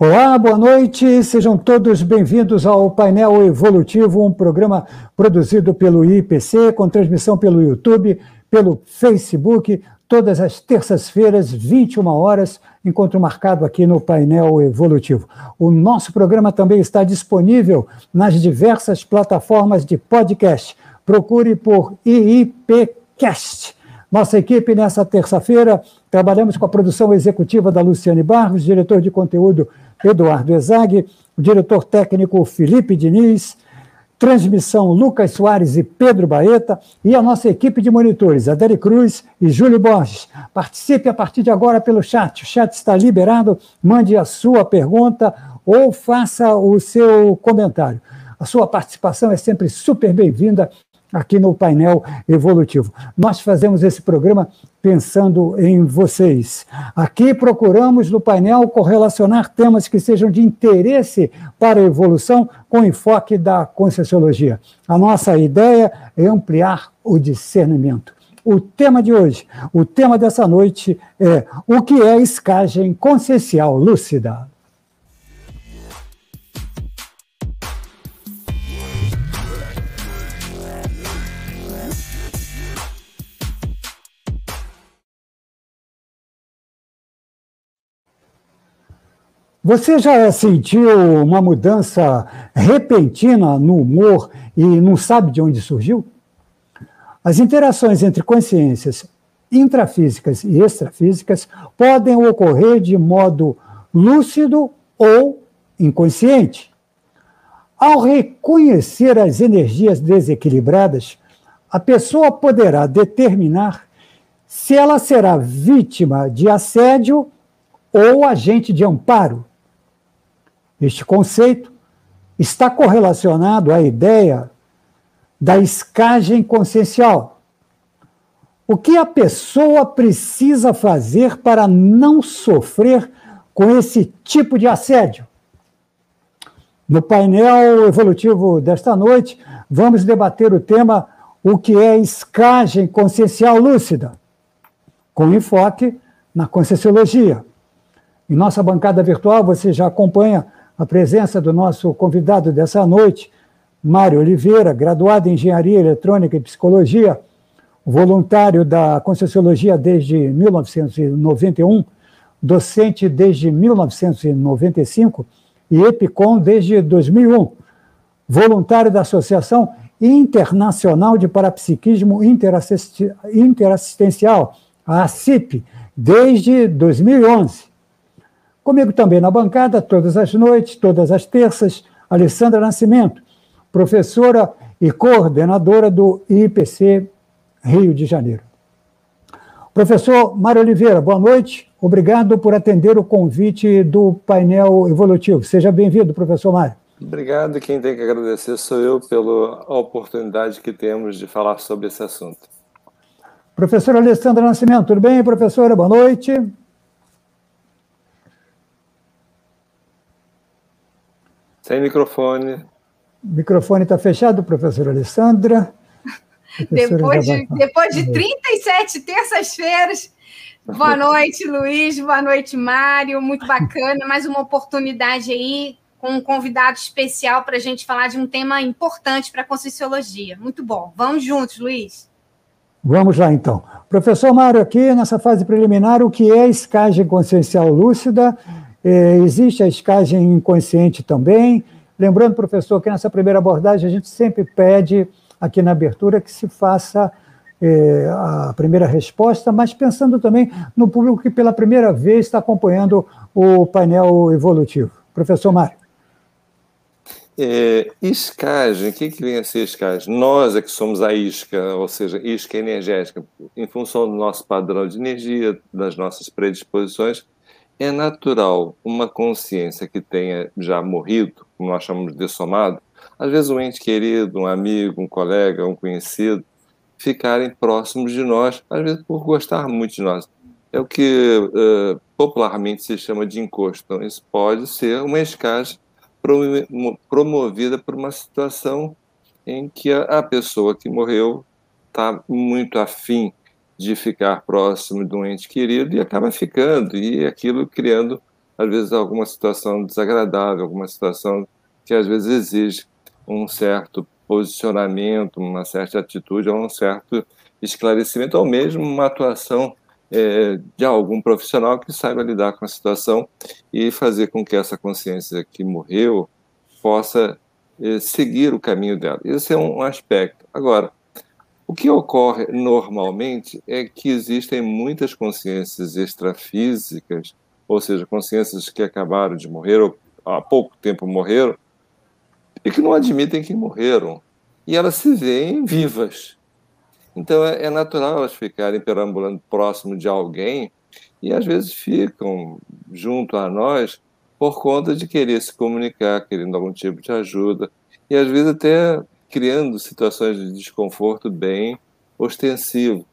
Olá, boa noite, sejam todos bem-vindos ao Painel Evolutivo, um programa produzido pelo IPC, com transmissão pelo YouTube, pelo Facebook, todas as terças-feiras, 21 horas, encontro marcado aqui no Painel Evolutivo. O nosso programa também está disponível nas diversas plataformas de podcast. Procure por IIPcast. Nossa equipe, nessa terça-feira, trabalhamos com a produção executiva da Luciane Barros, diretor de conteúdo Eduardo Ezag, diretor técnico Felipe Diniz, transmissão Lucas Soares e Pedro Baeta, e a nossa equipe de monitores, Adele Cruz e Júlio Borges. Participe a partir de agora pelo chat. O chat está liberado. Mande a sua pergunta ou faça o seu comentário. A sua participação é sempre super bem-vinda aqui no painel evolutivo. Nós fazemos esse programa pensando em vocês. Aqui procuramos no painel correlacionar temas que sejam de interesse para a evolução com enfoque da Conscienciologia. A nossa ideia é ampliar o discernimento. O tema de hoje, o tema dessa noite é o que é escagem consciencial lúcida. Você já sentiu uma mudança repentina no humor e não sabe de onde surgiu? As interações entre consciências intrafísicas e extrafísicas podem ocorrer de modo lúcido ou inconsciente. Ao reconhecer as energias desequilibradas, a pessoa poderá determinar se ela será vítima de assédio ou agente de amparo este conceito está correlacionado à ideia da escagem consciencial. O que a pessoa precisa fazer para não sofrer com esse tipo de assédio? No painel evolutivo desta noite, vamos debater o tema O que é escagem consciencial lúcida, com enfoque na conscienciologia. Em nossa bancada virtual, você já acompanha a presença do nosso convidado dessa noite, Mário Oliveira, graduado em Engenharia Eletrônica e Psicologia, voluntário da Conscienciologia desde 1991, docente desde 1995 e EPICOM desde 2001, voluntário da Associação Internacional de Parapsiquismo Interassistencial, a ACIP, desde 2011 Comigo também na bancada, todas as noites, todas as terças, Alessandra Nascimento, professora e coordenadora do IPC Rio de Janeiro. Professor Mário Oliveira, boa noite. Obrigado por atender o convite do painel evolutivo. Seja bem-vindo, professor Mário. Obrigado. Quem tem que agradecer sou eu pela oportunidade que temos de falar sobre esse assunto. Professora Alessandra Nascimento, tudo bem, professora? Boa noite. Sem microfone. O microfone está fechado, professora Alessandra. depois, de, depois de 37 terças-feiras. Boa noite, Luiz. Boa noite, Mário. Muito bacana. Mais uma oportunidade aí com um convidado especial para a gente falar de um tema importante para a Conscienciologia. Muito bom. Vamos juntos, Luiz. Vamos lá, então. Professor Mário, aqui nessa fase preliminar, o que é escagem consciencial lúcida? É, existe a escagem inconsciente também. Lembrando, professor, que nessa primeira abordagem a gente sempre pede, aqui na abertura, que se faça é, a primeira resposta, mas pensando também no público que pela primeira vez está acompanhando o painel evolutivo. Professor Mário. É, escagem, o que, que vem a ser escagem? Nós é que somos a isca, ou seja, isca energética, em função do nosso padrão de energia, das nossas predisposições, é natural uma consciência que tenha já morrido, como nós chamamos de dessomado, às vezes um ente querido, um amigo, um colega, um conhecido, ficarem próximos de nós, às vezes por gostar muito de nós. É o que uh, popularmente se chama de encosto. Então, isso pode ser uma escagem promovida por uma situação em que a pessoa que morreu está muito afim de ficar próximo de um ente querido e acaba ficando, e aquilo criando às vezes, alguma situação desagradável, alguma situação que às vezes exige um certo posicionamento, uma certa atitude, ou um certo esclarecimento, ou mesmo uma atuação é, de algum profissional que saiba lidar com a situação e fazer com que essa consciência que morreu possa é, seguir o caminho dela. Esse é um aspecto. Agora, o que ocorre normalmente é que existem muitas consciências extrafísicas, ou seja, consciências que acabaram de morrer ou há pouco tempo morreram, e que não admitem que morreram. E elas se veem vivas. Então é, é natural elas ficarem perambulando próximo de alguém e às vezes ficam junto a nós por conta de querer se comunicar, querendo algum tipo de ajuda, e às vezes até criando situações de desconforto bem ostensivo.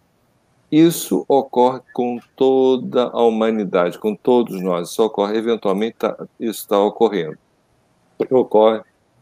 Isso ocorre com toda a humanidade, com todos nós. Isso ocorre, eventualmente, tá, isso está ocorrendo. Ocorre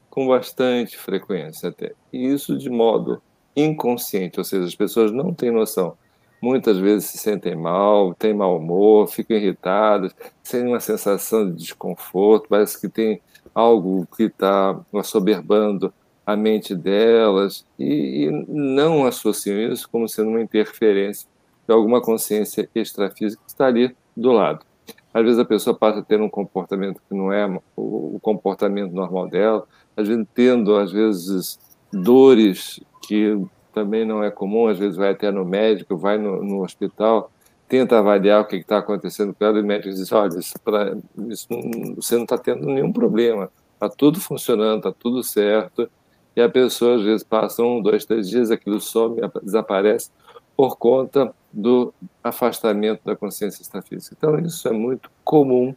com bastante frequência até. E isso de modo inconsciente, ou seja, as pessoas não têm noção. Muitas vezes se sentem mal, têm mau humor, ficam irritadas, têm uma sensação de desconforto, parece que tem algo que está assoberbando a mente delas e, e, não associam isso como sendo uma interferência de alguma consciência extrafísica que está ali do lado. Às vezes a pessoa passa a ter um comportamento que não é o, comportamento normal dela, às vezes tendo às vezes dores que também não é comum, às vezes vai até no médico, vai no, no hospital, tenta avaliar o que está acontecendo com ela, e o médico diz, olha, isso pra, isso não, você não está tendo nenhum problema, está tudo funcionando, está tudo certo, e a pessoa às vezes passa um, dois, três dias, aquilo some, desaparece, por conta do afastamento da consciência extrafísica. Então, isso é muito comum.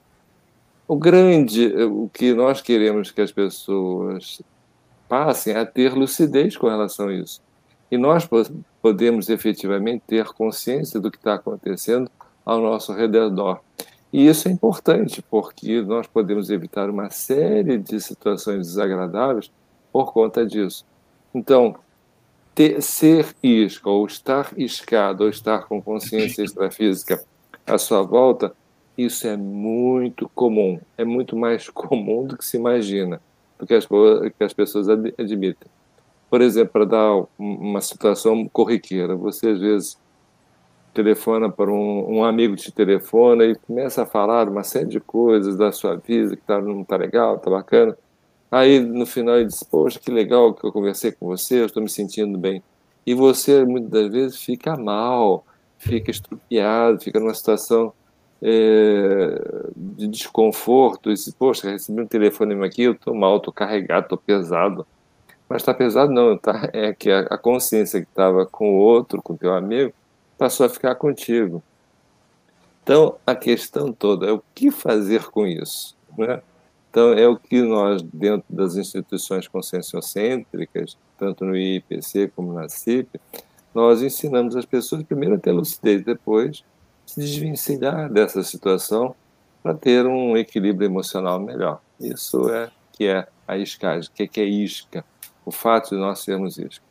O grande, o que nós queremos que as pessoas passem a ter lucidez com relação a isso. E nós podemos efetivamente ter consciência do que está acontecendo ao nosso redor. E isso é importante, porque nós podemos evitar uma série de situações desagradáveis por conta disso. Então, ter, ser isca, ou estar iscado, ou estar com consciência extrafísica à sua volta, isso é muito comum. É muito mais comum do que se imagina do que as, que as pessoas admitem. Por exemplo, para dar uma situação corriqueira, você às vezes telefona para um, um, amigo te telefona e começa a falar uma série de coisas da sua vida que tá, não está legal, está bacana. Aí no final ele diz: Poxa, que legal que eu conversei com você, eu estou me sentindo bem. E você muitas das vezes fica mal, fica estrupiado, fica numa situação é, de desconforto, e diz, poxa, recebi um telefonema aqui, eu estou mal, estou carregado, estou pesado. Mas está pesado não, tá? é que a, consciência que estava com o outro, com o teu amigo, passou a ficar contigo. Então, a questão toda é o que fazer com isso. Né? Então, é o que nós, dentro das instituições conscienciocêntricas, tanto no IPC como na CIP, nós ensinamos as pessoas primeiro a ter lucidez, depois se desvencilhar dessa situação para ter um equilíbrio emocional melhor. Isso é que é a iscagem. O que é isca? O fato de nós sermos isca.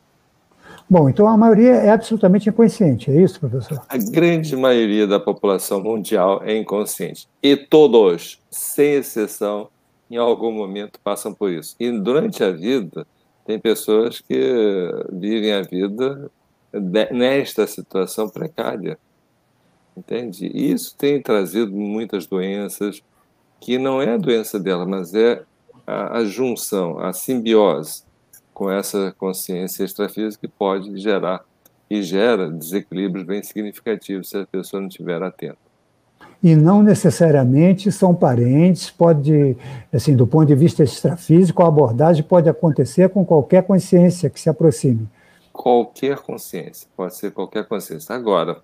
Bom, então a maioria é absolutamente inconsciente, é isso, professor? A grande maioria da população mundial é inconsciente. E todos, sem exceção, em algum momento passam por isso. E durante a vida, tem pessoas que vivem a vida nesta situação precária entende? E isso tem trazido muitas doenças, que não é a doença dela, mas é a, a junção, a simbiose com essa consciência extrafísica que pode gerar e gera desequilíbrios bem significativos se a pessoa não estiver atenta. E não necessariamente são parentes, pode, assim, do ponto de vista extrafísico, a abordagem pode acontecer com qualquer consciência que se aproxime. Qualquer consciência, pode ser qualquer consciência. Agora,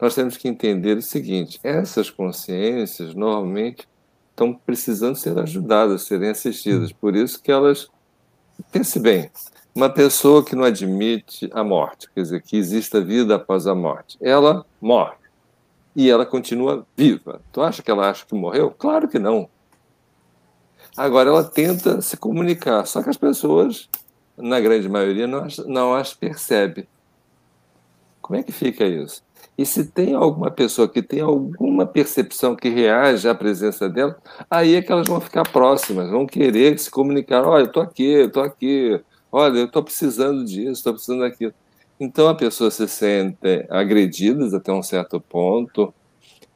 nós temos que entender o seguinte: essas consciências normalmente estão precisando ser ajudadas, serem assistidas. Por isso que elas. Pense bem, uma pessoa que não admite a morte, quer dizer, que exista vida após a morte, ela morre e ela continua viva. Tu acha que ela acha que morreu? Claro que não. Agora ela tenta se comunicar, só que as pessoas, na grande maioria, não as, não as percebe. Como é que fica isso? E se tem alguma pessoa que tem alguma percepção que reage à presença dela, aí é que elas vão ficar próximas, vão querer se comunicar. Olha, eu estou aqui, eu estou aqui. Olha, eu estou precisando disso, estou precisando daquilo. Então a pessoa se sente agredidas até um certo ponto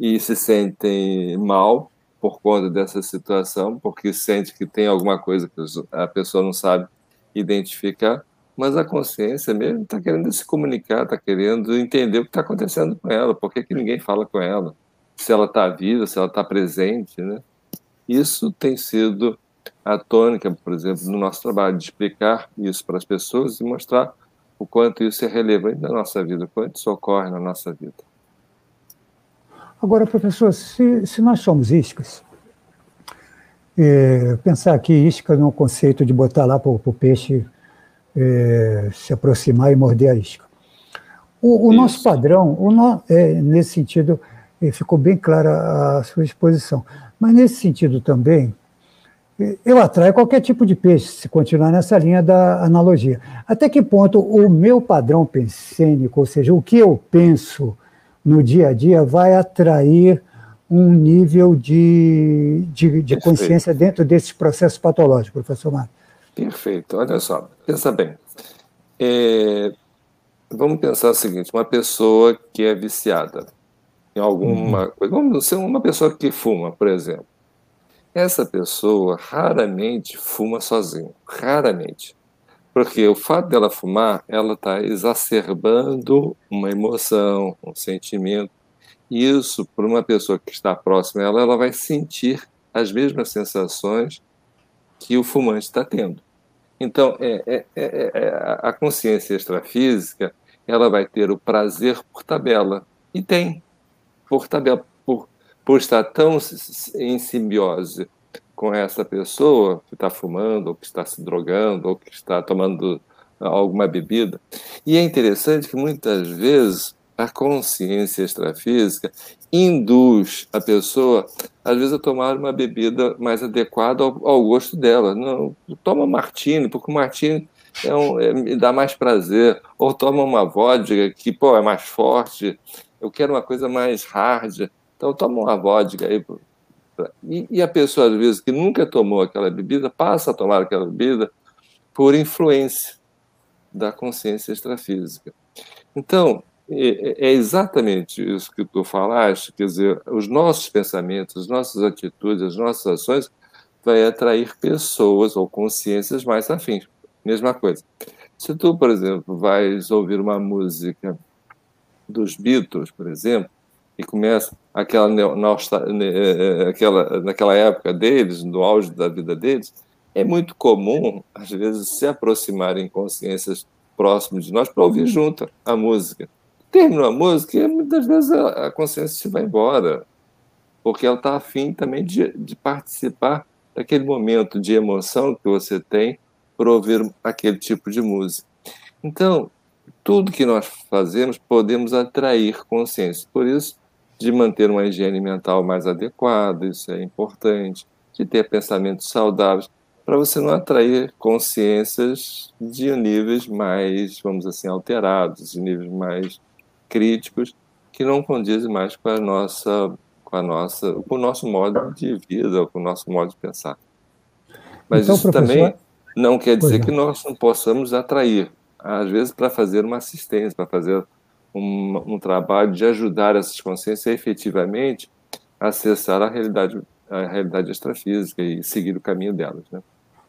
e se sentem mal por conta dessa situação, porque sente que tem alguma coisa que a pessoa não sabe identificar mas a consciência mesmo está querendo se comunicar, está querendo entender o que está acontecendo com ela, por que, que ninguém fala com ela, se ela está viva, se ela está presente, né? Isso tem sido a tônica, por exemplo, no nosso trabalho, de explicar isso para as pessoas e mostrar o quanto isso é relevante na nossa vida, o quanto isso ocorre na nossa vida. Agora, professor, se, se nós somos iscas, é, pensar aqui isca no conceito de botar lá para o peixe é, se aproximar e morder a isca. O, o nosso padrão, o no, é, nesse sentido, é, ficou bem clara a sua exposição. Mas nesse sentido também, é, eu atraio qualquer tipo de peixe, se continuar nessa linha da analogia. Até que ponto o meu padrão pensênico, ou seja, o que eu penso no dia a dia, vai atrair um nível de, de, de consciência dentro desses processos patológicos, professor Marcos? Perfeito. Olha só, pensa bem. É, vamos pensar o seguinte: uma pessoa que é viciada em alguma uhum. coisa, vamos ser uma pessoa que fuma, por exemplo. Essa pessoa raramente fuma sozinha, raramente. Porque o fato dela fumar, ela está exacerbando uma emoção, um sentimento. E isso, para uma pessoa que está próxima a ela, ela vai sentir as mesmas sensações que o fumante está tendo. Então, é, é, é, é, a consciência extrafísica ela vai ter o prazer por tabela. E tem, por tabela, por, estar tão em simbiose com essa pessoa que está fumando, ou que está se drogando, ou que está tomando alguma bebida. E é interessante que muitas vezes a consciência extrafísica induz a pessoa, às vezes, a tomar uma bebida mais adequada ao, ao gosto dela. Não, toma martini, porque o martini é um, é, me dá mais prazer. Ou toma uma vodka que, pô, é mais forte. Eu quero uma coisa mais hard. Então, toma uma vodka aí. E, e a pessoa, às vezes, que nunca tomou aquela bebida, passa a tomar aquela bebida por influência da consciência extrafísica. Então, é, é exatamente isso que tu falaste, quer dizer, os nossos pensamentos, as nossas atitudes, as nossas ações vai atrair pessoas ou consciências mais afins. Mesma coisa. Se tu, por exemplo, vais ouvir uma música dos Beatles, por exemplo, e começa aquela, é, aquela naquela época deles, no auge da vida deles, é muito comum, às vezes, se aproximarem consciências próximas de nós para ouvir junto a música. Terminou a música e muitas vezes a, consciência se vai embora, porque ela está afim também de, de participar daquele momento de emoção que você tem por ouvir aquele tipo de música. Então, tudo que nós fazemos podemos atrair consciência. Por isso, de manter uma higiene mental mais adequada, isso é importante, de ter pensamentos saudáveis, para você não atrair consciências de níveis mais, vamos assim, alterados, de níveis mais críticos que não condizem mais com a nossa com a nossa com o nosso modo de vida, com o nosso modo de pensar. Mas então, isso professor... também não quer dizer que nós não possamos atrair, às vezes para fazer uma assistência, para fazer um, um, trabalho de ajudar essas consciências a efetivamente acessar a realidade a realidade extrafísica e seguir o caminho delas, né?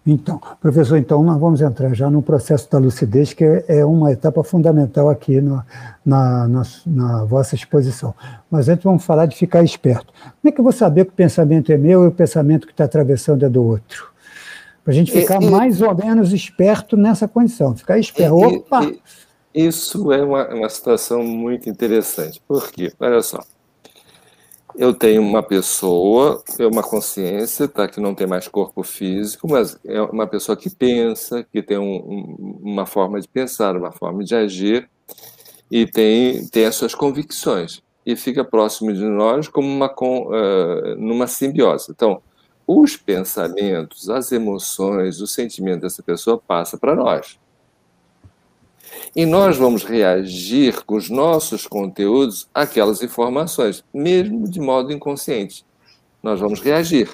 Então, professor, então nós vamos entrar já no processo da lucidez, que é, uma etapa fundamental aqui no, na, na, na, vossa exposição. Mas antes vamos falar de ficar esperto. Como é que eu vou saber que o pensamento é meu e o pensamento que está atravessando é do outro? Para a gente ficar e, mais ou menos esperto nessa condição, ficar esperto. E, Opa! Isso é uma, uma situação muito interessante. Por quê? Olha só eu tenho uma pessoa, é uma consciência, tá, que não tem mais corpo físico, mas é uma pessoa que pensa, que tem um, um, uma forma de pensar, uma forma de agir e tem, tem as suas convicções e fica próximo de nós como uma uh, numa simbiose. Então, os pensamentos, as emoções, o sentimento dessa pessoa passa para nós. E nós vamos reagir com os nossos conteúdos àquelas informações, mesmo de modo inconsciente. Nós vamos reagir.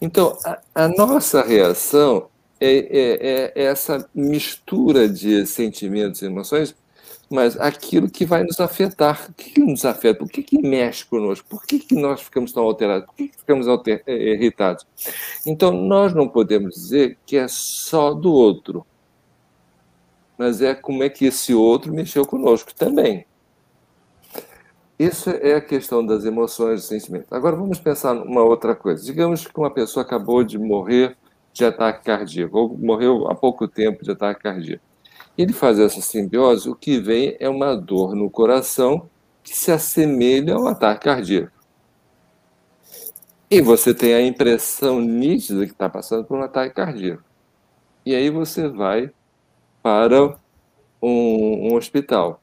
Então, a, a nossa reação é, é, é, essa mistura de sentimentos e emoções, mas aquilo que vai nos afetar. O que, que nos afeta? O que, que mexe conosco? Por que, que nós ficamos tão alterados? Por que, que ficamos alter, é, irritados? Então, nós não podemos dizer que é só do outro mas é como é que esse outro mexeu conosco também. Isso é a questão das emoções, dos sentimentos. Agora vamos pensar numa outra coisa. Digamos que uma pessoa acabou de morrer de ataque cardíaco, ou morreu há pouco tempo de ataque cardíaco. Ele faz essa simbiose, o que vem é uma dor no coração que se assemelha ao ataque cardíaco. E você tem a impressão nítida que está passando por um ataque cardíaco. E aí você vai para um, um hospital.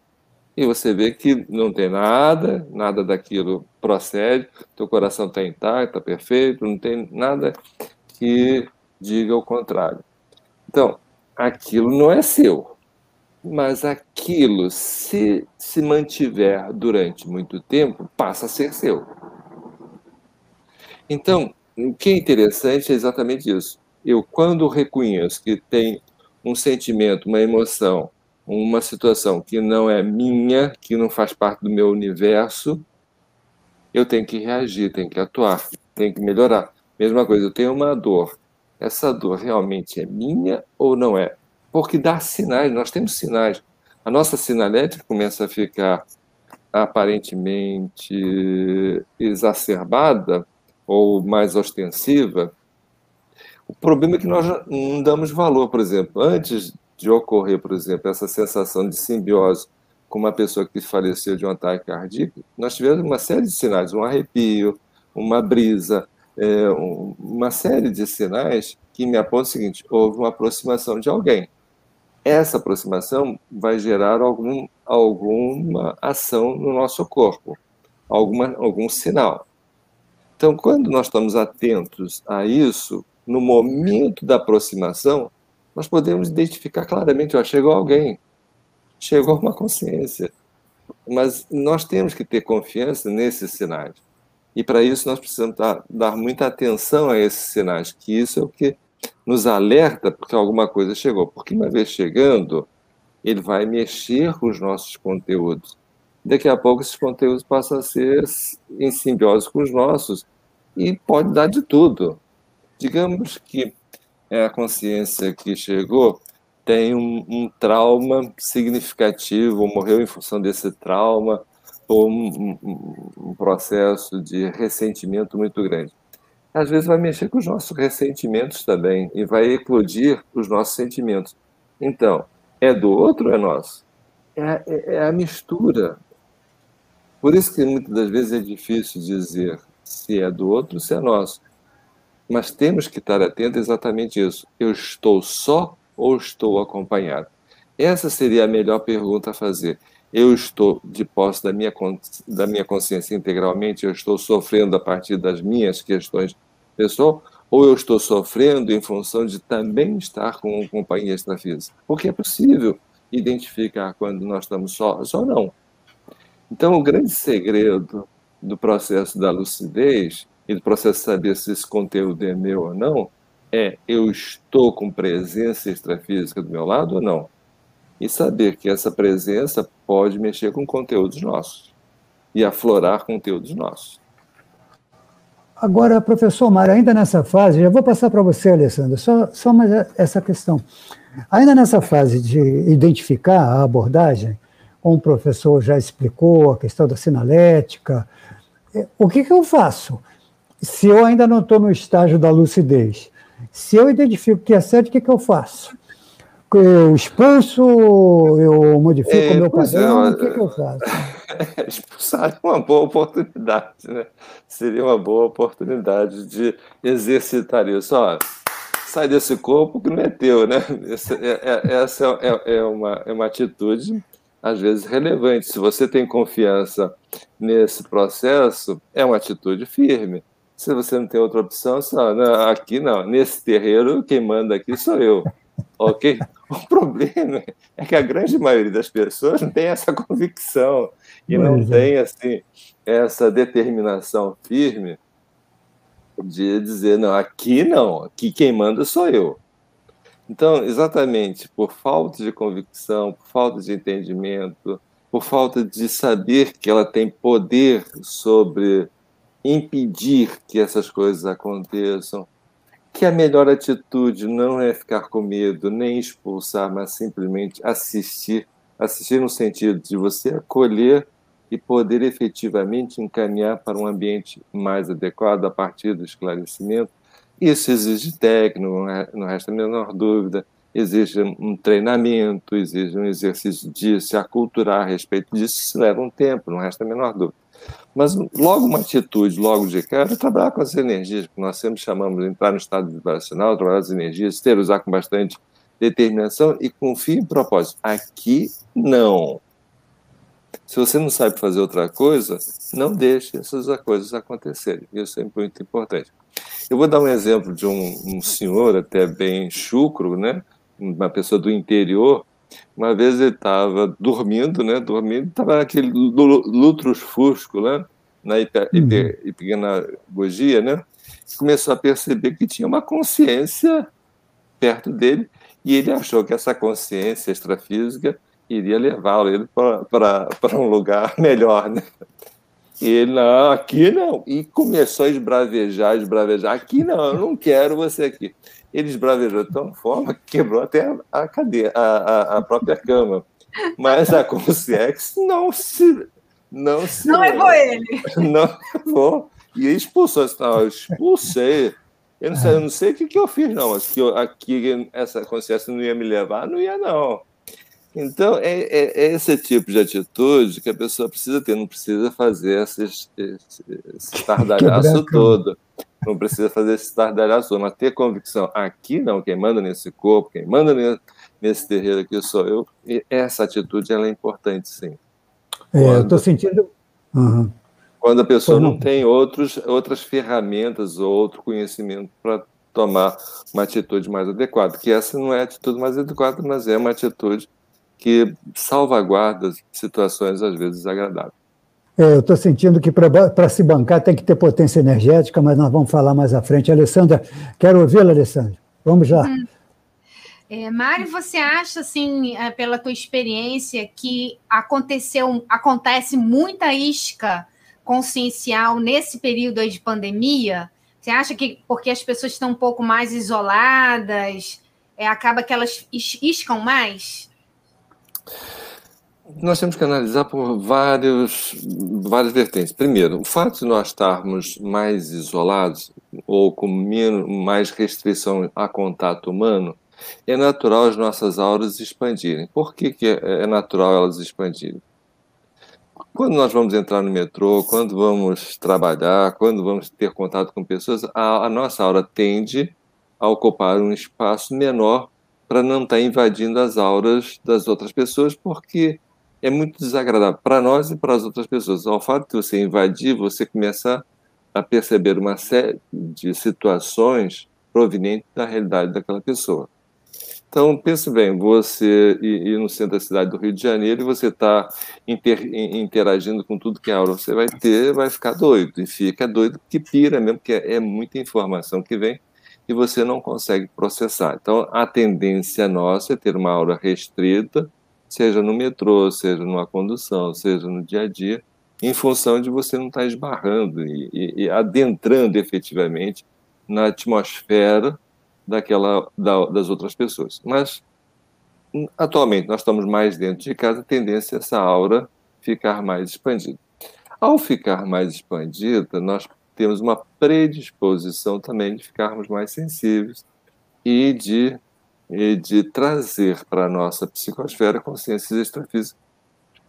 E você vê que não tem nada, nada daquilo procede, teu coração está intacto, está perfeito, não tem nada que diga o contrário. Então, aquilo não é seu, mas aquilo, se se mantiver durante muito tempo, passa a ser seu. Então, o que é interessante é exatamente isso. Eu, quando reconheço que tem um sentimento, uma emoção, uma situação que não é minha, que não faz parte do meu universo, eu tenho que reagir, tenho que atuar, tenho que melhorar. Mesma coisa, eu tenho uma dor. Essa dor realmente é minha ou não é? Porque dá sinais, nós temos sinais. A nossa sinalética começa a ficar aparentemente exacerbada ou mais ostensiva o problema é que nós não damos valor, por exemplo, antes de ocorrer, por exemplo, essa sensação de simbiose com uma pessoa que faleceu de um ataque cardíaco, nós tivemos uma série de sinais, um arrepio, uma brisa, é, um, uma série de sinais que me apontam o seguinte: houve uma aproximação de alguém. Essa aproximação vai gerar algum, alguma ação no nosso corpo, alguma, algum sinal. Então, quando nós estamos atentos a isso, no momento da aproximação, nós podemos identificar claramente, ó, chegou alguém, chegou uma consciência. Mas nós temos que ter confiança nesses sinais. E para isso nós precisamos dar, dar muita atenção a esses sinais, que isso é o que nos alerta porque alguma coisa chegou. Porque uma vez chegando, ele vai mexer com os nossos conteúdos. Daqui a pouco esses conteúdos passam a ser em simbiose com os nossos e pode dar de tudo. Digamos que é a consciência que chegou tem um, um trauma significativo, ou morreu em função desse trauma, ou um, um, um, processo de ressentimento muito grande. Às vezes vai mexer com os nossos ressentimentos também e vai eclodir os nossos sentimentos. Então, é do outro ou é nosso? É, é, é a mistura. Por isso que muitas das vezes é difícil dizer se é do outro ou se é nosso. Mas temos que estar atentos a exatamente isso. Eu estou só ou estou acompanhado? Essa seria a melhor pergunta a fazer. Eu estou de posse da minha, da minha consciência integralmente? Eu estou sofrendo a partir das minhas questões pessoal? Ou eu estou sofrendo em função de também estar com uma companhia extrafísica? Porque é possível identificar quando nós estamos sós ou não. Então, o grande segredo do processo da lucidez e do processo saber se esse conteúdo é meu ou não, é eu estou com presença extrafísica do meu lado ou não? E saber que essa presença pode mexer com conteúdos nossos e aflorar conteúdos nossos. Agora, professor Mário, ainda nessa fase, já vou passar para você, Alessandra, só, só mais essa questão. Ainda nessa fase de identificar a abordagem, como o professor já explicou, a questão da sinalética, é, o que, que eu faço? Se eu ainda não estou no estágio da lucidez, se eu identifico que é certo, o que, que eu faço? Eu expulso, eu modifico é, o meu padrão, é, o que, que eu faço? Expulsar é uma boa oportunidade, né? Seria uma boa oportunidade de exercitar isso. Ó, sai desse corpo que não é teu, né? Essa, é, é essa é, é, uma, é uma atitude, às vezes, relevante. Se você tem confiança nesse processo, é uma atitude firme. Se você não tem outra opção, só, não, aqui não, nesse terreiro, quem manda aqui sou eu. ok? O problema é que a grande maioria das pessoas não tem essa convicção e não é. tem assim essa determinação firme de dizer não, aqui não, aqui quem manda sou eu. Então, exatamente por falta de convicção, por falta de entendimento, por falta de saber que ela tem poder sobre impedir que essas coisas aconteçam, que a melhor atitude não é ficar com medo, nem expulsar, mas simplesmente assistir assistir no sentido de você acolher e poder efetivamente encaminhar para um ambiente mais adequado a partir do esclarecimento. Isso exige técnico, não resta a menor dúvida, exige um treinamento, exige um exercício se aculturar a respeito disso, isso leva um tempo, não resta a menor dúvida. Mas logo uma atitude, logo de cara, trabalhar com as energias, que nós sempre chamamos de entrar no estado vibracional, trabalhar as energias, ter, usar com bastante determinação e com fim e propósito. Aqui, não. Se você não sabe fazer outra coisa, não deixe essas coisas acontecerem. Isso é muito importante. Eu vou dar um exemplo de um, um senhor até bem chucro, né? uma pessoa do interior, uma vez ele estava dormindo, né? Dormindo, estava naquele lutros fusco, né? Na hiper, uhum. né? Começou a perceber que tinha uma consciência perto dele e ele achou que essa consciência extrafísica iria levá-lo para um lugar melhor, né? E ele, não, aqui não. E começou a esbravejar, esbravejar. Aqui não, eu não quero você aqui. Ele esbravejou de tal forma que quebrou até a cadeira, a, a, a própria cama. Mas a Consciex não se. Não, se, não levou ele. Não levou. E expulsou. Não, eu expulsei. Eu não sei, eu não sei o que, que eu fiz, não, mas que eu, aqui essa consciência não ia me levar, não ia, não. Então, é, é, é, esse tipo de atitude que a pessoa precisa ter, não precisa fazer esse, esse, esse estardalhaço todo. Não precisa fazer esse estardalhaço mas ter convicção. Aqui não, quem manda nesse corpo, quem manda nesse terreiro aqui sou eu. E essa atitude ela é importante, sim. É, quando, eu estou sentindo. Uhum. Quando a pessoa não. não tem outros, outras ferramentas ou outro conhecimento para tomar uma atitude mais adequada, que essa não é a atitude mais adequada, mas é uma atitude que salvaguarda situações às vezes desagradáveis. É, eu estou sentindo que para se bancar tem que ter potência energética, mas nós vamos falar mais à frente. Alessandra, quero ouvi-la, Alessandra. Vamos lá. Uhum. É, Mário, você acha, assim, é, pela tua experiência, que aconteceu, acontece muita isca consciencial nesse período aí de pandemia? Você acha que porque as pessoas estão um pouco mais isoladas, é, acaba que elas iscam mais? Nós temos que analisar por vários, várias vertentes. Primeiro, o fato de nós estarmos mais isolados ou com menos, mais restrição a contato humano, é natural as nossas auras expandirem. Por que, que é, é natural elas expandirem? Quando nós vamos entrar no metrô, quando vamos trabalhar, quando vamos ter contato com pessoas, a, a nossa aura tende a ocupar um espaço menor para não estar invadindo as auras das outras pessoas, porque é muito desagradável para nós e para as outras pessoas. Ao fato de você invadir, você começa a perceber uma série de situações provenientes da realidade daquela pessoa. Então, pense bem, você ir no centro da cidade do Rio de Janeiro e você está inter, interagindo com tudo que é aura você vai ter, vai ficar doido. E fica doido que pira mesmo, porque é muita informação que vem e você não consegue processar. Então, a tendência nossa é ter uma aura restrita, seja no metrô, seja numa condução, seja no dia a dia, em função de você não estar esbarrando e, e, e adentrando efetivamente na atmosfera daquela da, das outras pessoas. Mas atualmente nós estamos mais dentro de casa, a tendência é essa aura ficar mais expandida. Ao ficar mais expandida, nós temos uma predisposição também de ficarmos mais sensíveis e de, de trazer para a nossa psicosfera consciências extrafísicas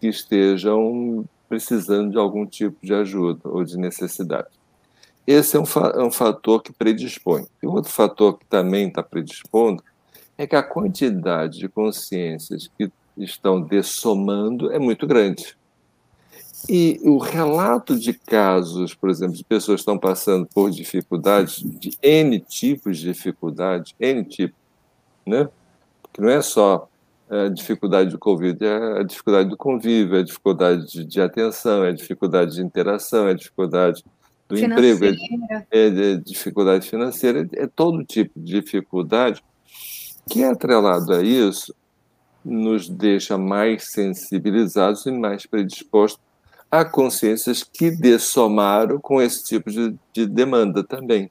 que estejam precisando de algum tipo de ajuda ou de necessidade. Esse é um, fa é um fator que predispõe. E outro fator que também está predispondo é que a quantidade de consciências que estão dessomando é muito grande. E o relato de casos, por exemplo, de pessoas que estão passando por dificuldades, de N tipos de dificuldade, N tipo, né? que não é só a dificuldade do Covid, é a dificuldade do convívio, é a dificuldade de, de atenção, é a dificuldade de interação, é a dificuldade do financeira. emprego, é, é, é, dificuldade financeira, é, é todo tipo de dificuldade que, atrelado a isso, nos deixa mais sensibilizados e mais predispostos a consciências que dessomaram com esse tipo de, de demanda também.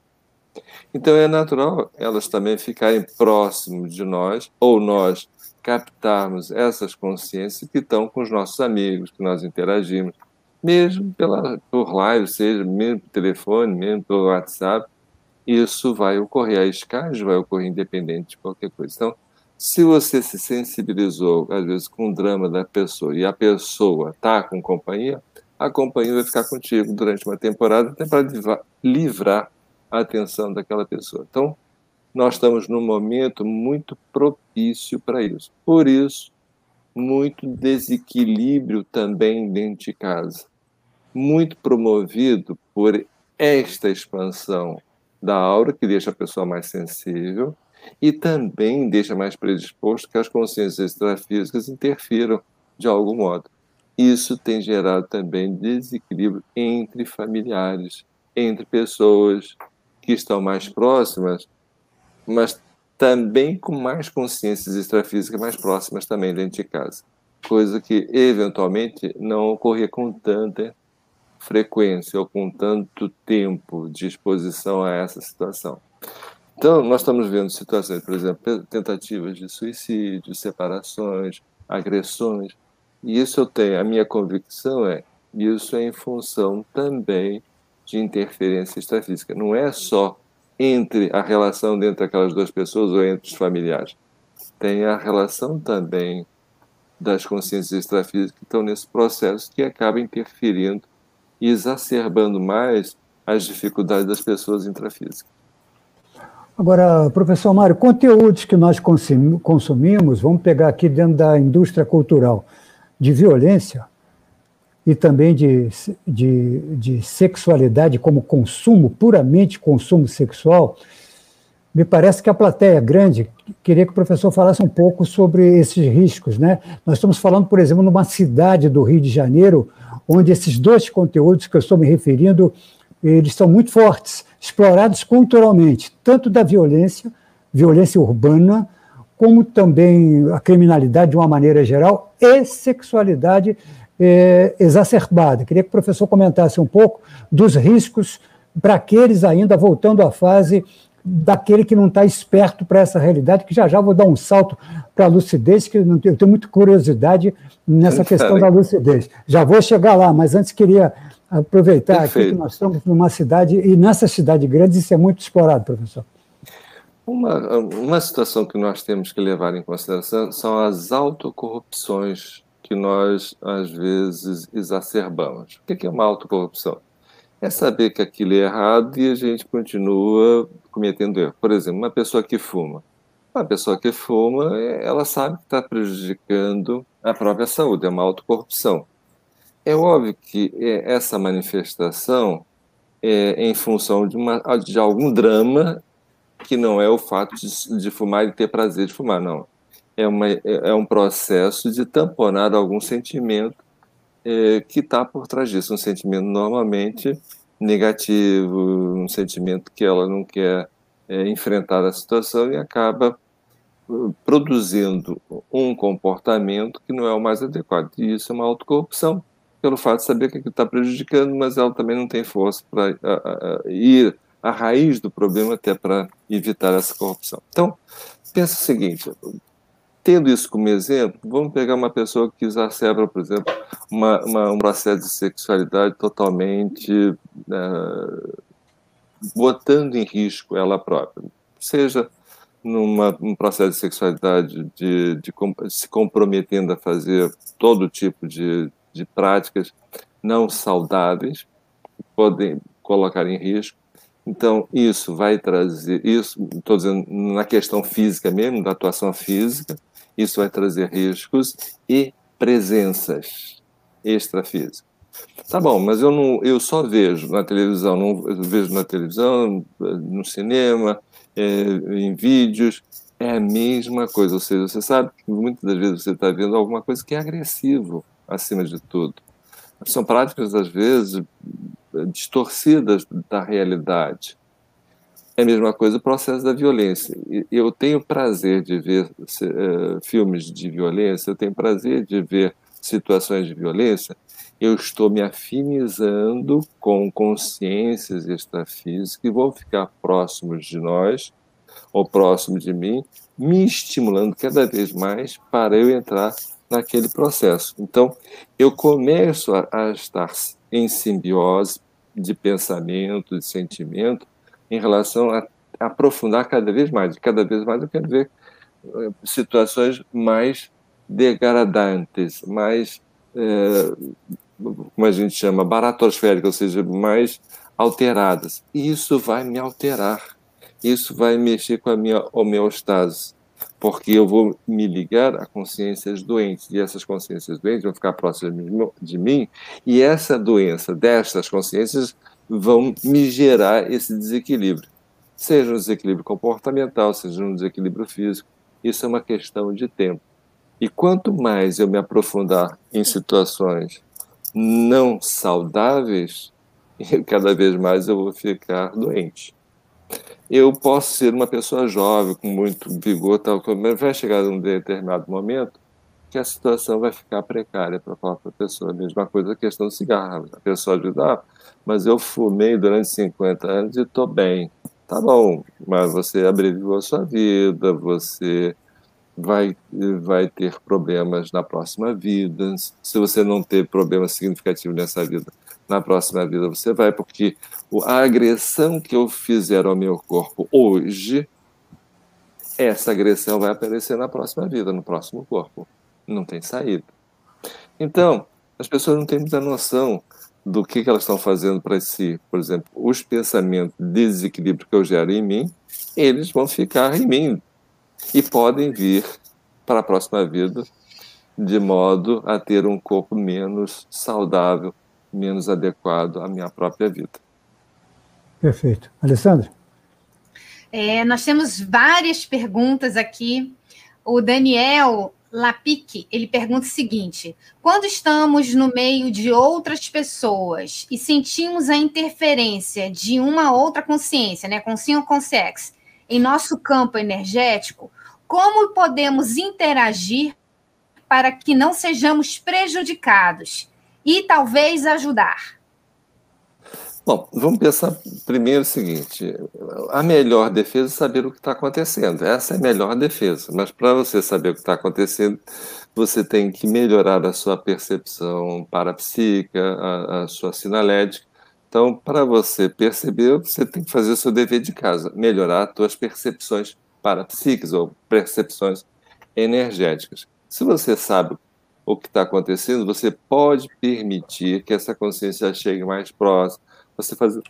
Então é natural elas também ficarem próximos de nós, ou nós captarmos essas consciências que estão com os nossos amigos, que nós interagimos, mesmo pela, por live, seja mesmo por telefone, mesmo pelo WhatsApp, isso vai ocorrer. A escagem vai ocorrer independente de qualquer coisa. Então, se você se sensibilizou, às vezes, com o drama da pessoa e a pessoa está com companhia, a companhia vai ficar contigo durante uma temporada até para livrar a atenção daquela pessoa. Então, nós estamos num momento muito propício para isso. Por isso, muito desequilíbrio também dentro de casa. Muito promovido por esta expansão da aura, que deixa a pessoa mais sensível, e também deixa mais predisposto que as consciências extrafísicas interfiram de algum modo. Isso tem gerado também desequilíbrio entre familiares, entre pessoas que estão mais próximas, mas também com mais consciências extrafísicas mais próximas também dentro de casa. Coisa que, eventualmente, não ocorria com tanta frequência ou com tanto tempo de exposição a essa situação. Então, nós estamos vendo situações, por exemplo, tentativas de suicídio, separações, agressões, e isso eu tenho, a minha convicção é, isso é em função também de interferência extrafísica. Não é só entre a relação entre aquelas duas pessoas ou entre os familiares. Tem a relação também das consciências extrafísicas que estão nesse processo que acaba interferindo e exacerbando mais as dificuldades das pessoas intrafísicas. Agora, professor Mário, conteúdos que nós consumimos, vamos pegar aqui dentro da indústria cultural, de violência, e também de, de, de sexualidade como consumo, puramente consumo sexual, me parece que a plateia grande. Queria que o professor falasse um pouco sobre esses riscos. Né? Nós estamos falando, por exemplo, numa cidade do Rio de Janeiro, onde esses dois conteúdos que eu estou me referindo, eles são muito fortes, explorados culturalmente, tanto da violência, violência urbana, como também a criminalidade de uma maneira geral e sexualidade é, exacerbada. Queria que o professor comentasse um pouco dos riscos para aqueles ainda voltando à fase daquele que não está esperto para essa realidade, que já já vou dar um salto para a lucidez, que eu tenho muita curiosidade nessa questão da lucidez. Já vou chegar lá, mas antes queria aproveitar Perfeito. aqui que nós estamos numa cidade, e nessa cidade grande isso é muito explorado, professor. Uma, uma situação que nós temos que levar em consideração são as autocorrupções que nós, às vezes, exacerbamos. O que é uma autocorrupção? É saber que aquilo é errado e a gente continua cometendo erro. Por exemplo, uma pessoa que fuma. Uma pessoa que fuma, ela sabe que está prejudicando a própria saúde, é uma autocorrupção. É óbvio que é, essa manifestação é em função de, uma, de algum drama que não é o fato de, de fumar e ter prazer de fumar, não é, uma, é um processo de tamponar algum sentimento é, que está por trás disso, um sentimento normalmente negativo, um sentimento que ela não quer é, enfrentar a situação e acaba uh, produzindo um comportamento que não é o mais adequado. E isso é uma autocorrupção, pelo fato de saber que está prejudicando, mas ela também não tem força para ir à raiz do problema até para evitar essa corrupção. Então, pensa o seguinte: tendo isso como exemplo, vamos pegar uma pessoa que exacerba, por exemplo, uma, uma, um processo de sexualidade totalmente uh, botando em risco ela própria, seja numa, num processo de sexualidade de, de, de, se comprometendo a fazer todo tipo de, de práticas não saudáveis que podem colocar em risco. Então, isso vai trazer, isso, estou dizendo na questão física mesmo, da atuação física, isso vai trazer riscos e presenças extrafísicas. Tá bom, mas eu não, eu só vejo na televisão, não vejo na televisão, no cinema, é, em vídeos, é a mesma coisa. Ou seja, você sabe que muitas das vezes você está vendo alguma coisa que é agressivo, acima de tudo. São práticas, às vezes, distorcidas da realidade. É a mesma coisa o processo da violência. Eu tenho prazer de ver uh, filmes de violência, eu tenho prazer de ver situações de violência, eu estou me afinizando com consciências extrafísicas que vão ficar próximos de nós ou próximo de mim, me estimulando cada vez mais para eu entrar naquele processo. Então, eu começo a, a estar em simbiose de pensamento, de sentimento, em relação a, aprofundar cada vez mais. Cada vez mais eu quero ver eh, situações mais degradantes, mais, é, como a gente chama, baratosféricas, ou seja, mais alteradas. E isso vai me alterar. Isso vai mexer com a minha homeostase, porque eu vou me ligar a consciências doentes, e essas consciências doentes vão ficar próximas de mim, e essa doença destas consciências vão me gerar esse desequilíbrio. Seja um desequilíbrio comportamental, seja um desequilíbrio físico, isso é uma questão de tempo. E quanto mais eu me aprofundar em situações não saudáveis, cada vez mais eu vou ficar doente. Eu posso ser uma pessoa jovem, com muito vigor, tal, mas vai chegar um determinado momento que a situação vai ficar precária para a própria pessoa. A mesma coisa a questão do cigarro. A pessoa diz, ah, mas eu fumei durante 50 anos e estou bem. Tá bom, mas você abreviou a sua vida, você vai, vai ter problemas na próxima vida. Se você não ter problemas significativos nessa vida, na próxima vida você vai, porque a agressão que eu fizer ao meu corpo hoje, essa agressão vai aparecer na próxima vida, no próximo corpo. Não tem saída. Então, as pessoas não têm muita noção do que, que elas estão fazendo para si. Por exemplo, os pensamentos de desequilíbrio que eu gero em mim, eles vão ficar em mim e podem vir para a próxima vida de modo a ter um corpo menos saudável, menos adequado à minha própria vida. Perfeito. Alessandra? É, nós temos várias perguntas aqui. O Daniel Lapique, ele pergunta o seguinte: quando estamos no meio de outras pessoas e sentimos a interferência de uma outra consciência, né, consciência ou consciex, em nosso campo energético, como podemos interagir para que não sejamos prejudicados e talvez ajudar? Bom, vamos pensar primeiro o seguinte: a melhor defesa é saber o que está acontecendo. Essa é a melhor defesa. Mas para você saber o que está acontecendo, você tem que melhorar a sua percepção parapsíquica, a, a sua sinalética. Então, para você perceber, você tem que fazer o seu dever de casa, melhorar as suas percepções parapsíquicas ou percepções energéticas. Se você sabe o que está acontecendo, você pode permitir que essa consciência chegue mais próxima, você fazer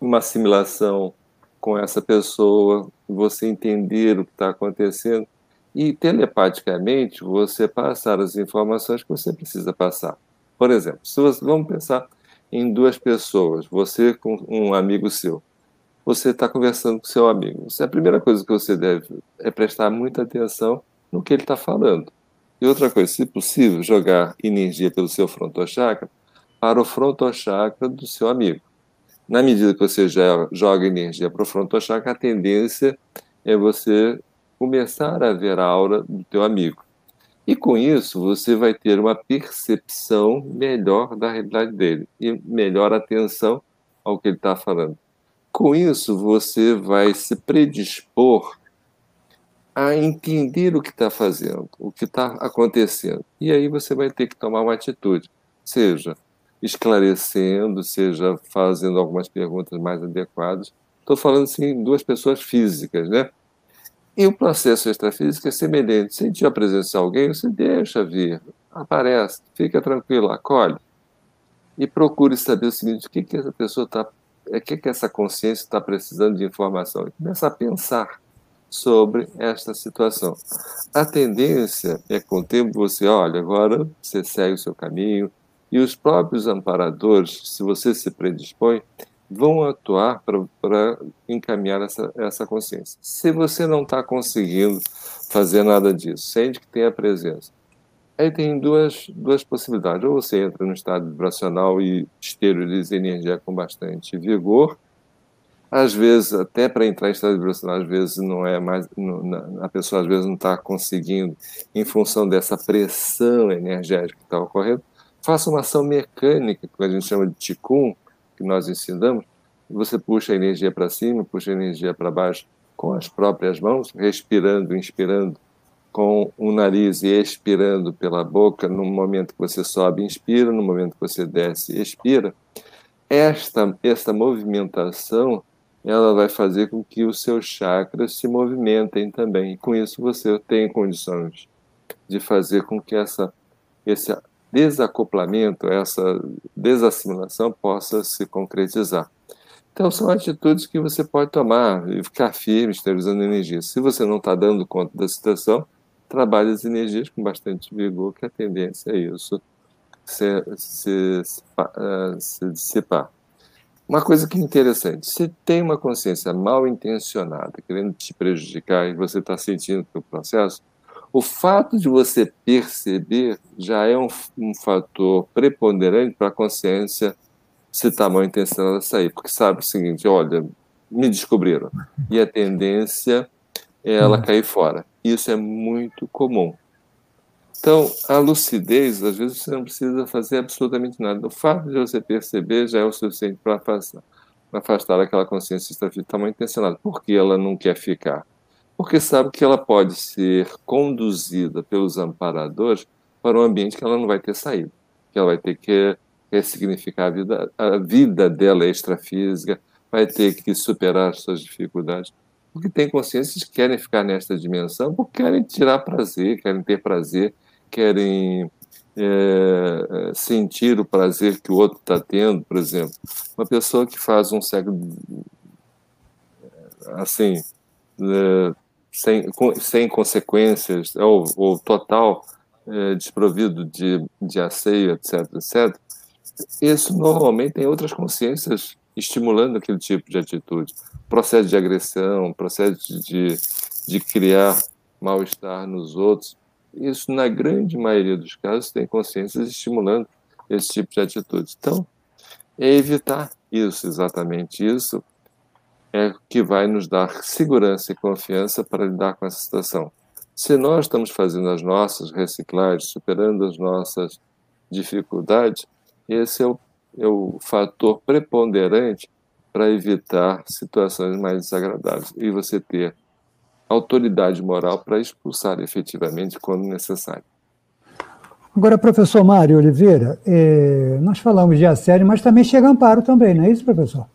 uma assimilação com essa pessoa, você entender o que está acontecendo e telepaticamente você passar as informações que você precisa passar. Por exemplo, se você, vamos pensar em duas pessoas, você com um amigo seu você está conversando com seu amigo. A primeira coisa que você deve é prestar muita atenção no que ele está falando. E outra coisa, se possível, jogar energia pelo seu frontochakra para o frontochakra do seu amigo. Na medida que você joga energia para o frontochakra, a tendência é você começar a ver a aura do teu amigo. E com isso, você vai ter uma percepção melhor da realidade dele e melhor atenção ao que ele está falando. Com isso, você vai se predispor a entender o que está fazendo, o que está acontecendo. E aí você vai ter que tomar uma atitude, seja esclarecendo, seja fazendo algumas perguntas mais adequadas. Estou falando assim, duas pessoas físicas, né? E o processo extrafísico é semelhante. Sentir a presença de alguém, você deixa vir, aparece, fica tranquilo, acolhe. E procure saber o seguinte: o que, que essa pessoa está é que, que essa consciência está precisando de informação? E começa a pensar sobre esta situação. A tendência é, com o tempo, você olha, agora você segue o seu caminho, e os próprios amparadores, se você se predispõe, vão atuar para encaminhar essa, essa consciência. Se você não está conseguindo fazer nada disso, sente que tem a presença, aí tem duas, duas possibilidades. Ou você entra no estado vibracional e esteriliza energia com bastante vigor, às vezes, até para entrar em estado vibracional, às vezes não é mais, não, a pessoa às vezes não está conseguindo, em função dessa pressão energética que está ocorrendo, faça uma ação mecânica, que a gente chama de Ticum, que nós ensinamos, você puxa a energia para cima, puxa a energia para baixo com as próprias mãos, respirando, inspirando com o nariz e expirando pela boca, no momento que você sobe, inspira, no momento que você desce, expira. Esta, esta movimentação ela vai fazer com que os seus chakras se movimentem também. E com isso você tem condições de fazer com que essa, esse desacoplamento, essa desassimilação possa se concretizar. Então, são atitudes que você pode tomar e ficar firme, esterilizando energia. Se você não está dando conta da situação, trabalhe as energias com bastante vigor, que a tendência é isso se, se, se, eh, dissipar. Uma coisa que é interessante, se tem uma consciência mal intencionada, querendo te prejudicar e você está sentindo o processo, o fato de você perceber já é um, um fator preponderante para a consciência se está mal intencionada sair, porque sabe o seguinte, olha, me descobriram, e a tendência é ela hum. cair fora. Isso é muito comum. Então, a lucidez, às vezes você não precisa fazer absolutamente nada. O fato de você perceber já é o suficiente para afastar, afastar aquela consciência está mal intencionada. Por que ela não quer ficar? Porque sabe que ela pode ser conduzida pelos amparadores para um ambiente que ela não vai ter saída, que ela vai ter que ressignificar a vida, a vida dela extrafísica, vai ter que superar suas dificuldades. Porque tem consciências que querem ficar nesta dimensão porque querem tirar prazer, querem ter prazer, querem é, sentir o prazer que o outro está tendo, por exemplo. Uma pessoa que faz um cego assim, é, sem, sem consequências, ou, ou total é, desprovido de, de asseio, etc., etc., isso normalmente tem outras consciências estimulando aquele tipo de atitude. Processo de agressão, processo de, de criar mal-estar nos outros. Isso, na grande maioria dos casos, tem consciências estimulando esse tipo de atitude. Então, é evitar isso, exatamente isso, é que vai nos dar segurança e confiança para lidar com essa situação. Se nós estamos fazendo as nossas reciclagens, superando as nossas dificuldades, esse é o, é o fator preponderante para evitar situações mais desagradáveis e você ter autoridade moral para expulsar efetivamente quando necessário. Agora, professor Mário Oliveira, eh, nós falamos de assédio, mas também chega amparo também, não é isso, professor?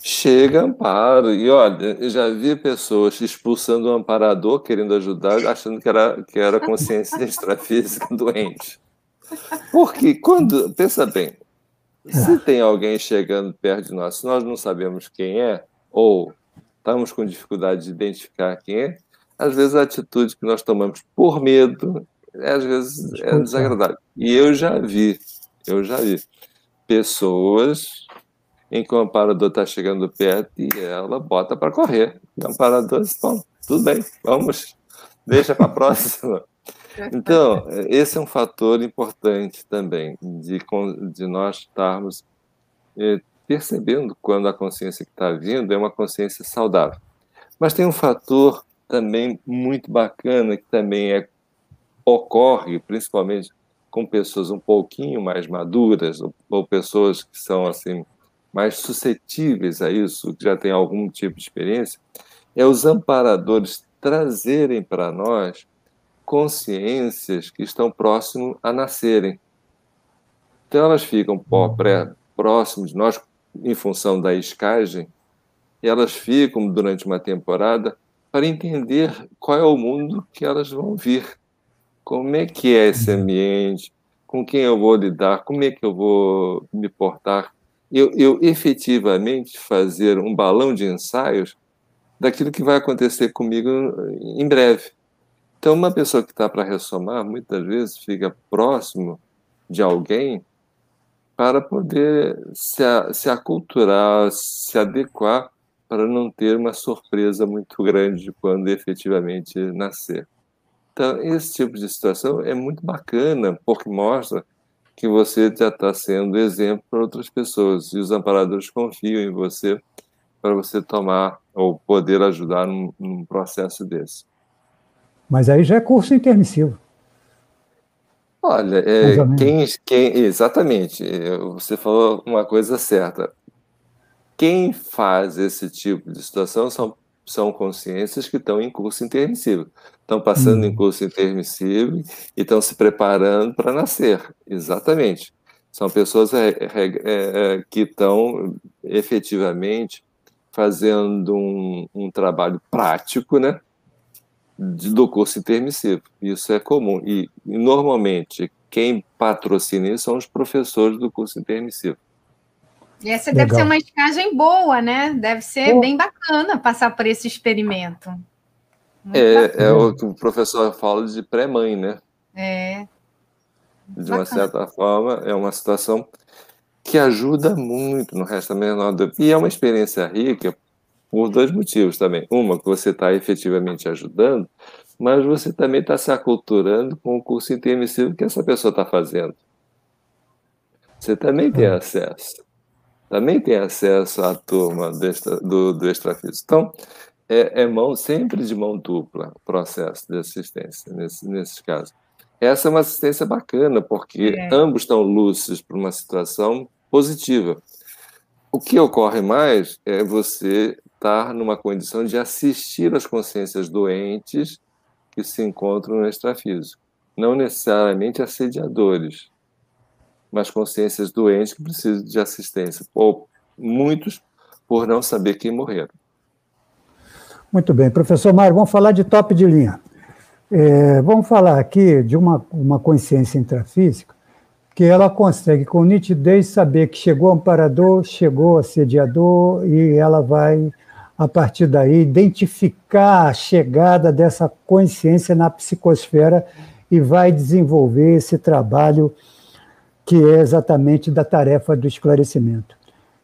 Chega amparo. E olha, eu já vi pessoas expulsando o amparador, querendo ajudar, achando que era, que era consciência extrafísica doente. Porque quando. Pensa bem, se tem alguém chegando perto de nós, se nós não sabemos quem é, ou estamos com dificuldade de identificar quem é, às vezes a atitude que nós tomamos por medo, às vezes é desagradável. E eu já vi, eu já vi pessoas em que o amparador está chegando perto e ela bota para correr. O amparador diz, bom, tudo bem, vamos, deixa para a próxima. Então, esse é um fator importante também, de, de nós estarmos eh, percebendo quando a consciência que está vindo é uma consciência saudável. Mas tem um fator também muito bacana que também é, ocorre, principalmente com pessoas um pouquinho mais maduras ou, ou pessoas que são assim mais suscetíveis a isso, que já têm algum tipo de experiência, é os amparadores trazerem para nós consciências que estão próximo a nascerem. Então elas ficam pré, próximos de nós em função da escagem, elas ficam durante uma temporada para entender qual é o mundo que elas vão vir. Como é que é esse ambiente, com quem eu vou lidar, como é que eu vou me portar. Eu, eu efetivamente fazer um balão de ensaios daquilo que vai acontecer comigo em breve. Então, uma pessoa que está para ressomar, muitas vezes fica próximo de alguém para poder se, se aculturar, se adequar para não ter uma surpresa muito grande quando efetivamente nascer. Então, esse tipo de situação é muito bacana, porque mostra que você já está sendo exemplo para outras pessoas e os amparadores confiam em você para você tomar ou poder ajudar num, num processo desse. Mas aí já é curso intermissivo. Olha, é, quem, quem, exatamente, é, você falou uma coisa certa. Quem faz esse tipo de situação são, são consciências que estão em curso intermissivo. Estão passando hum. em curso intermissivo e estão se preparando para nascer. Exatamente. São pessoas é, é, que estão efetivamente fazendo um, um trabalho prático, né? do curso intermissivo. Isso é comum. E, normalmente, quem patrocina isso são os professores do curso intermissivo. E essa Legal. deve ser uma escagem boa, né? Deve ser bem bacana passar por esse experimento. é, é o que o professor fala de pré-mãe, né? É. De uma certa forma, é uma situação que ajuda muito no resto da menor E é uma experiência rica, por dois motivos também. Uma, que você está efetivamente ajudando, mas você também está se aculturando com o curso intermissivo que essa pessoa está fazendo. Você também tem hum. acesso. Também tem acesso à turma do, extra, do, do extrafísico. Então, é, é, mão, sempre de mão dupla o processo de assistência, nesse, nesses casos. Essa é uma assistência bacana, porque é. ambos estão lúcidos para uma situação positiva. O que ocorre mais é você estar numa condição de assistir as consciências doentes que se encontram no extrafísico. Não necessariamente assediadores, mas consciências doentes que precisam de assistência, ou muitos por não saber quem morreram. Muito bem. Professor Mário, vamos falar de top de linha. É, vamos falar aqui de uma, uma consciência intrafísica que ela consegue com nitidez saber que chegou amparador, chegou assediador e ela vai a partir daí, identificar a chegada dessa consciência na psicosfera e vai desenvolver esse trabalho que é exatamente da tarefa do esclarecimento.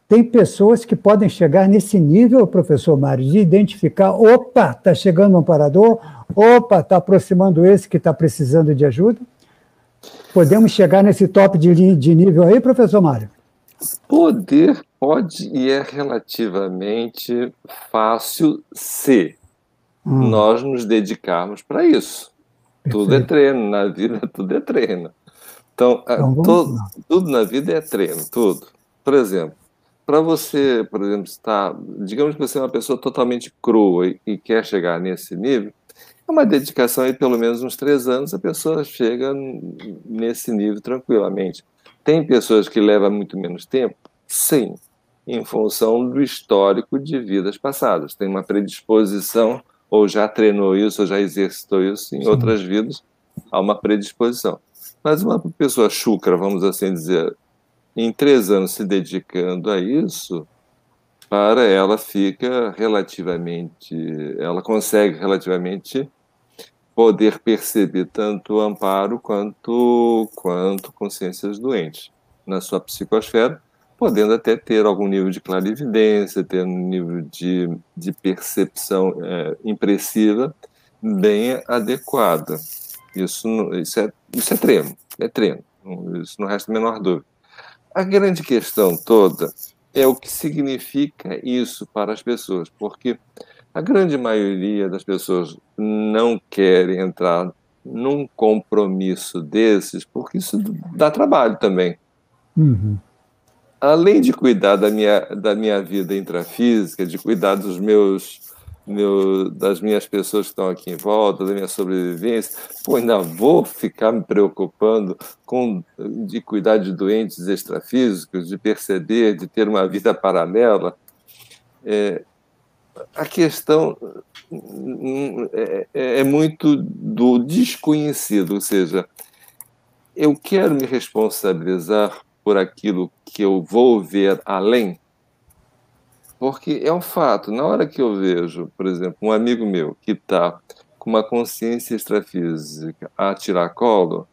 Tem pessoas que podem chegar nesse nível, professor Mário, de identificar: opa, está chegando um amparador, opa, está aproximando esse que está precisando de ajuda. Podemos chegar nesse top de, de nível aí, professor Mário? Poder pode e é relativamente fácil se hum. nós nos dedicarmos para isso. Perfeito. Tudo é treino, na vida tudo é treino. Então, então todo, tudo na vida é treino, tudo. Por exemplo, para você, por exemplo, estar, digamos que você é uma pessoa totalmente crua e, e quer chegar nesse nível, é uma dedicação aí pelo menos uns três anos, a pessoa chega nesse nível tranquilamente. Tem pessoas que levam muito menos tempo? Sim, em função do histórico de vidas passadas. Tem uma predisposição, ou já treinou isso, ou já exercitou isso em Sim. outras vidas, há uma predisposição. Mas uma pessoa chucra, vamos assim dizer, em três anos se dedicando a isso, para ela fica relativamente, ela consegue relativamente poder perceber tanto amparo quanto, quanto consciências doentes na sua psicosfera, podendo até ter algum nível de clarividência, ter um nível de, de percepção é, impressiva bem adequada. Isso, isso, é, isso é treino, é treino, isso não resta a menor dúvida. A grande questão toda é o que significa isso para as pessoas, porque a grande maioria das pessoas não querem entrar num compromisso desses, porque isso dá trabalho também. Uhum. Além de cuidar da minha, da minha vida intrafísica, de cuidar dos meus, meu, das minhas pessoas que estão aqui em volta, da minha sobrevivência, pô, ainda vou ficar me preocupando com de cuidar de doentes extrafísicos, de perceber, de ter uma vida paralela. É, a questão é, é, é, muito do desconhecido, ou seja, eu quero me responsabilizar por aquilo que eu vou ver além, porque é um fato. Na hora que eu vejo, por exemplo, um amigo meu que está com uma consciência extrafísica a tirar colo,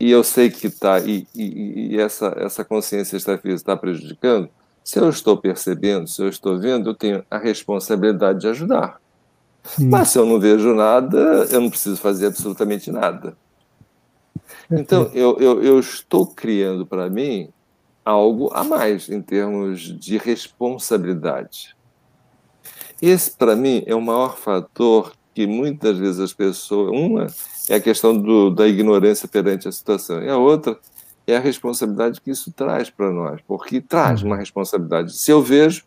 e eu sei que está, e, e, e, essa, essa consciência extrafísica está prejudicando, se eu estou percebendo, se eu estou vendo, eu tenho a responsabilidade de ajudar. Sim. Mas se eu não vejo nada, eu não preciso fazer absolutamente nada. Então, eu, eu, eu estou criando para mim algo a mais em termos de responsabilidade. Esse, para mim, é o maior fator que muitas vezes as pessoas. Uma é a questão do, da ignorância perante a situação, e a outra é a responsabilidade que isso traz para nós, porque traz uma responsabilidade. Se eu vejo,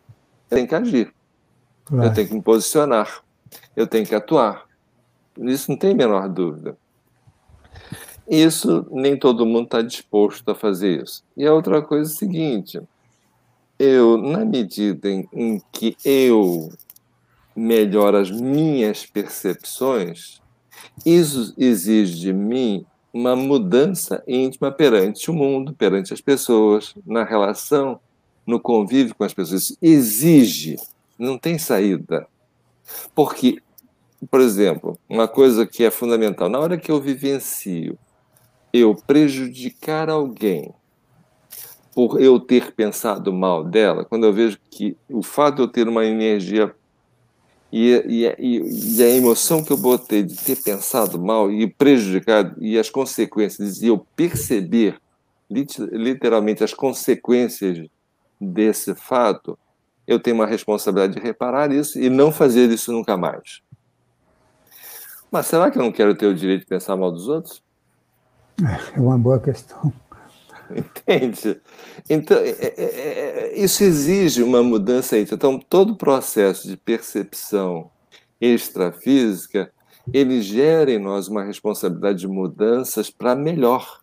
eu tenho que agir, eu tenho que me posicionar, eu tenho que atuar. Isso não tem a menor dúvida. Isso nem todo mundo está disposto a fazer isso. E a outra coisa é a seguinte: eu, na medida em, em que eu melhoro as minhas percepções, isso exige de mim uma mudança íntima perante o mundo, perante as pessoas, na relação, no convívio com as pessoas. Isso exige, não tem saída. Porque, por exemplo, uma coisa que é fundamental, na hora que eu vivencio eu prejudicar alguém por eu ter pensado mal dela, quando eu vejo que o fato de eu ter uma energia e, e, e, a emoção que eu botei de ter pensado mal e prejudicado e as consequências, e eu perceber literalmente as consequências desse fato, eu tenho uma responsabilidade de reparar isso e não fazer isso nunca mais. Mas será que eu não quero ter o direito de pensar mal dos outros? É uma boa questão. Entende? Então, é, é, é, isso exige uma mudança. Então, todo o processo de percepção extrafísica, ele gera em nós uma responsabilidade de mudanças para melhor.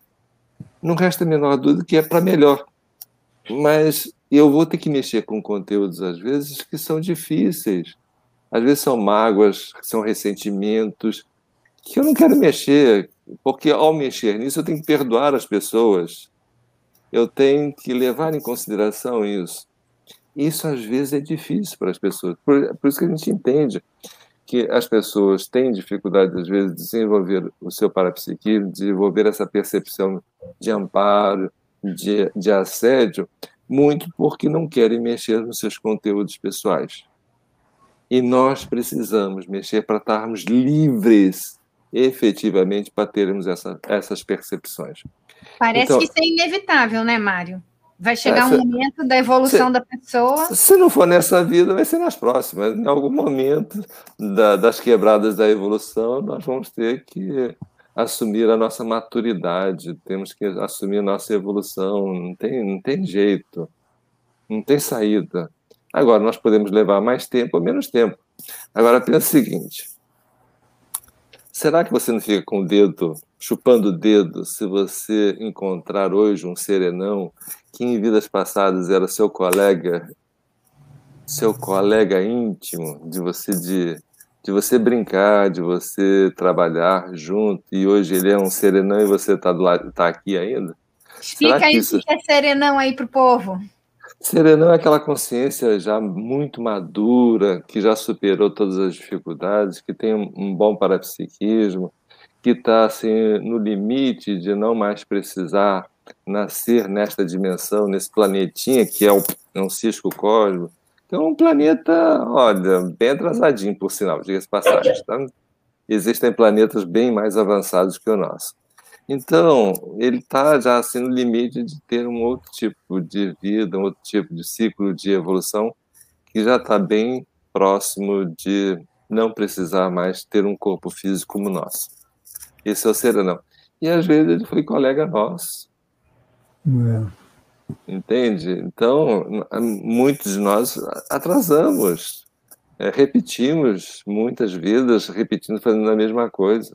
Não resta a menor dúvida que é para melhor. Mas eu vou ter que mexer com conteúdos, às vezes, que são difíceis. Às vezes são mágoas, são ressentimentos, que eu não quero mexer, porque ao mexer nisso eu tenho que perdoar as pessoas. Eu tenho que levar em consideração isso. Isso às vezes é difícil para as pessoas. Por, por isso que a gente entende que as pessoas têm dificuldade, às vezes, de desenvolver o seu parapsiquismo, desenvolver essa percepção de amparo, de, de assédio, muito porque não querem mexer nos seus conteúdos pessoais. E nós precisamos mexer para estarmos livres efetivamente para termos essa, essas percepções. Parece então, que isso é inevitável, né, Mário? Vai chegar essa, um momento da evolução se, da pessoa. Se não for nessa vida, vai ser nas próximas. Em algum momento da, das quebradas da evolução, nós vamos ter que assumir a nossa maturidade, temos que assumir a nossa evolução. Não tem, não tem jeito, não tem saída. Agora, nós podemos levar mais tempo ou menos tempo. Agora, pensa o seguinte: Será que você não fica com o dedo, chupando o dedo, se você encontrar hoje um serenão que em vidas passadas era seu colega, seu colega íntimo, de você de, de você brincar, de você trabalhar junto, e hoje ele é um serenão e você está tá aqui ainda? Explica aí o isso... é serenão aí para o povo. Serenão é aquela consciência já muito madura, que já superou todas as dificuldades, que tem um bom parapsiquismo, que está assim, no limite de não mais precisar nascer nesta dimensão, nesse planetinha que é, o, é um cisco cósmico, é um planeta, olha, bem atrasadinho, por sinal, diga-se passagem. Tá? Existem planetas bem mais avançados que o nosso. Então, ele está já assim no limite de ter um outro tipo de vida, um outro tipo de ciclo de evolução que já está bem próximo de não precisar mais ter um corpo físico como o nosso. Esse é o serenão. E às vezes ele foi colega nosso. É. Entende? Então, muitos de nós atrasamos, é, repetimos muitas vidas, repetindo, fazendo a mesma coisa.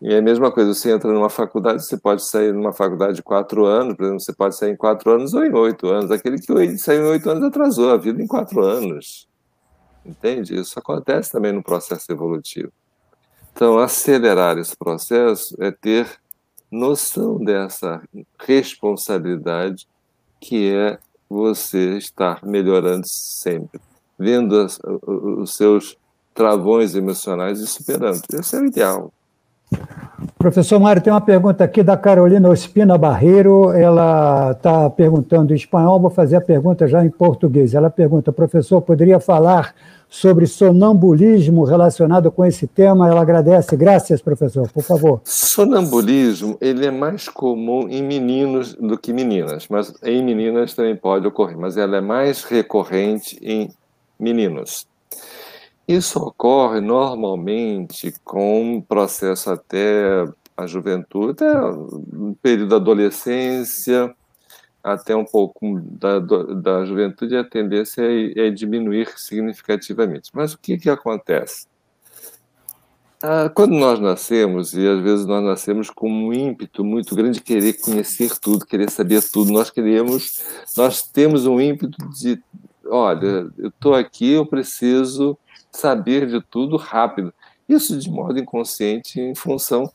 E é a mesma coisa, você entra numa faculdade, você pode sair numa faculdade de quatro anos, por exemplo, você pode sair em quatro anos ou em oito anos. Aquele que saiu em oito anos atrasou a vida em quatro anos. Entende? Isso acontece também no processo evolutivo. Então, acelerar esse processo é ter noção dessa responsabilidade que é você estar melhorando sempre, vendo os seus travões emocionais e superando. Esse é o ideal. Professor Mário, tem uma pergunta aqui da Carolina Ospina Barreiro. Ela está perguntando em espanhol, vou fazer a pergunta já em português. Ela pergunta, professor, poderia falar sobre sonambulismo relacionado com esse tema? Ela agradece. Graças, professor, por favor. Sonambulismo, ele é mais comum em meninos do que meninas, mas em meninas também pode ocorrer, mas ela é mais recorrente em meninos. Isso ocorre normalmente com um processo até a juventude, até o período da adolescência, até um pouco da, da juventude, a tendência é, é diminuir significativamente. Mas o que, que acontece? Ah, quando nós nascemos, e às vezes nós nascemos com um ímpeto muito grande de querer conhecer tudo, querer saber tudo, nós queremos, nós temos um ímpeto de, olha, eu estou aqui, eu preciso saber de tudo rápido. Isso de modo inconsciente em função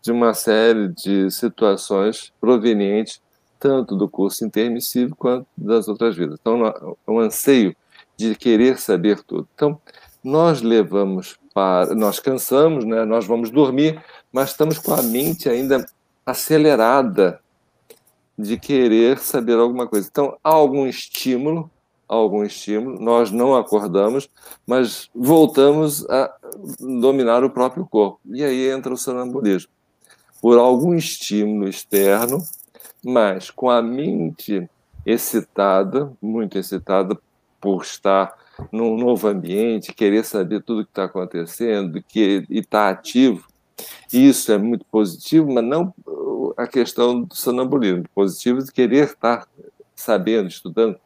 de uma série de situações provenientes tanto do curso intermissivo quanto das outras vidas. Então, o anseio de querer saber tudo. Então, nós levamos para. Nós cansamos, né? nós vamos dormir, mas estamos com a mente ainda acelerada de querer saber alguma coisa. Então, há algum estímulo algum estímulo, nós não acordamos, mas voltamos a dominar o próprio corpo. E aí entra o sonambulismo. Por algum estímulo externo, mas com a mente excitada, muito excitada por estar num novo ambiente, querer saber tudo o que está acontecendo que, e estar tá ativo. Isso é muito positivo, mas não a questão do sonambulismo. Positivo de querer estar sabendo, estudando,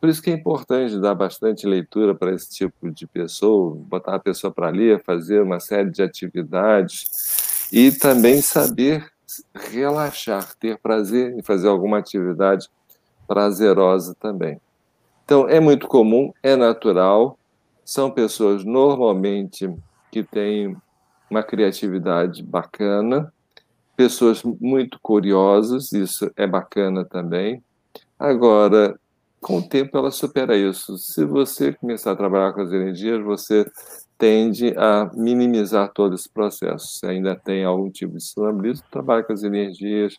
por isso que é importante dar bastante leitura para esse tipo de pessoa, botar a pessoa para ler, fazer uma série de atividades e também saber relaxar, ter prazer em fazer alguma atividade prazerosa também. Então, é muito comum, é natural, são pessoas normalmente que têm uma criatividade bacana, pessoas muito curiosas, isso é bacana também. Agora, com o tempo ela supera isso. Se você começar a trabalhar com as energias, você tende a minimizar todo esse processo. Se ainda tem algum tipo de sonambulismo, trabalhe com as energias,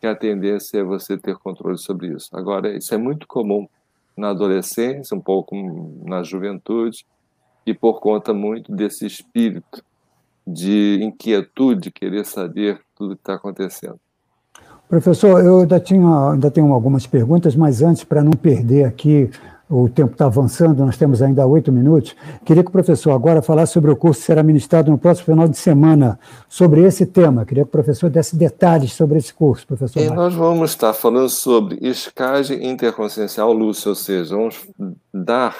que a tendência é você ter controle sobre isso. Agora, isso é muito comum na adolescência, um pouco na juventude, e por conta muito desse espírito de inquietude, querer saber tudo que está acontecendo. Professor, eu ainda, tinha, ainda tenho algumas perguntas, mas antes, para não perder aqui, o tempo está avançando, nós temos ainda oito minutos. Queria que o professor agora falasse sobre o curso que será ministrado no próximo final de semana, sobre esse tema. Queria que o professor desse detalhes sobre esse curso, professor. E nós vamos estar falando sobre escagem interconsciencial lúcida, ou seja, vamos dar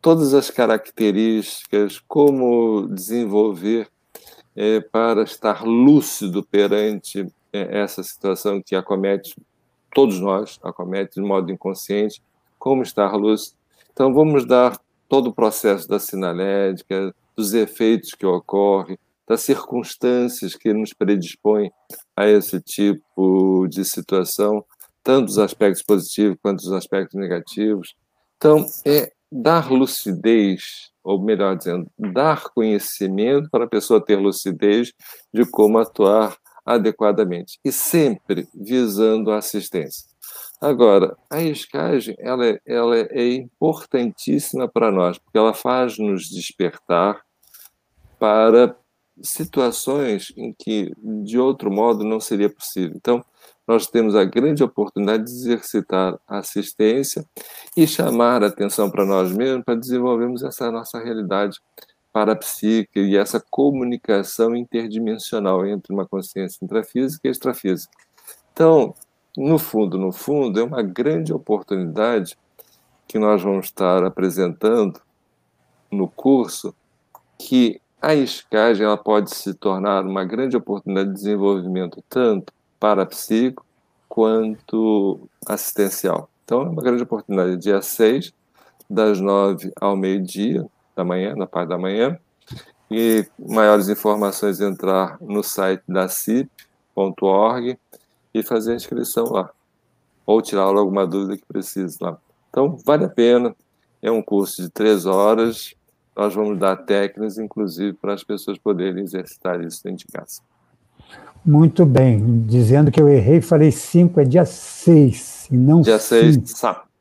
todas as características, como desenvolver é, para estar lúcido perante essa situação que acomete todos nós, acomete de modo inconsciente, como estar luz. Então, vamos dar todo o processo da sinalética, dos efeitos que ocorrem, das circunstâncias que nos predispõem a esse tipo de situação, tanto os aspectos positivos quanto os aspectos negativos. Então, é dar lucidez, ou melhor dizendo, dar conhecimento para a pessoa ter lucidez de como atuar adequadamente e sempre visando a assistência. Agora, a escagem ela, é, ela é importantíssima para nós, porque ela faz nos despertar para situações em que, de outro modo, não seria possível. Então, nós temos a grande oportunidade de exercitar a assistência e chamar a atenção para nós mesmos para desenvolvermos essa nossa realidade parapsíquica e essa comunicação interdimensional entre uma consciência intrafísica e extrafísica. Então, no fundo, no fundo, é uma grande oportunidade que nós vamos estar apresentando no curso que a escagem ela pode se tornar uma grande oportunidade de desenvolvimento tanto parapsíquico quanto assistencial. Então, é uma grande oportunidade, dia 6, das 9 ao meio-dia, da manhã, na parte da manhã. E maiores informações entrar no site da CIP.org e fazer a inscrição lá. Ou tirar alguma dúvida que precise lá. Então, vale a pena. É um curso de três horas. Nós vamos dar técnicas, inclusive, para as pessoas poderem exercitar isso dentro de casa. Muito bem. Dizendo que eu errei, falei 5, é dia 6, e não Dia 6, sábado. sábado.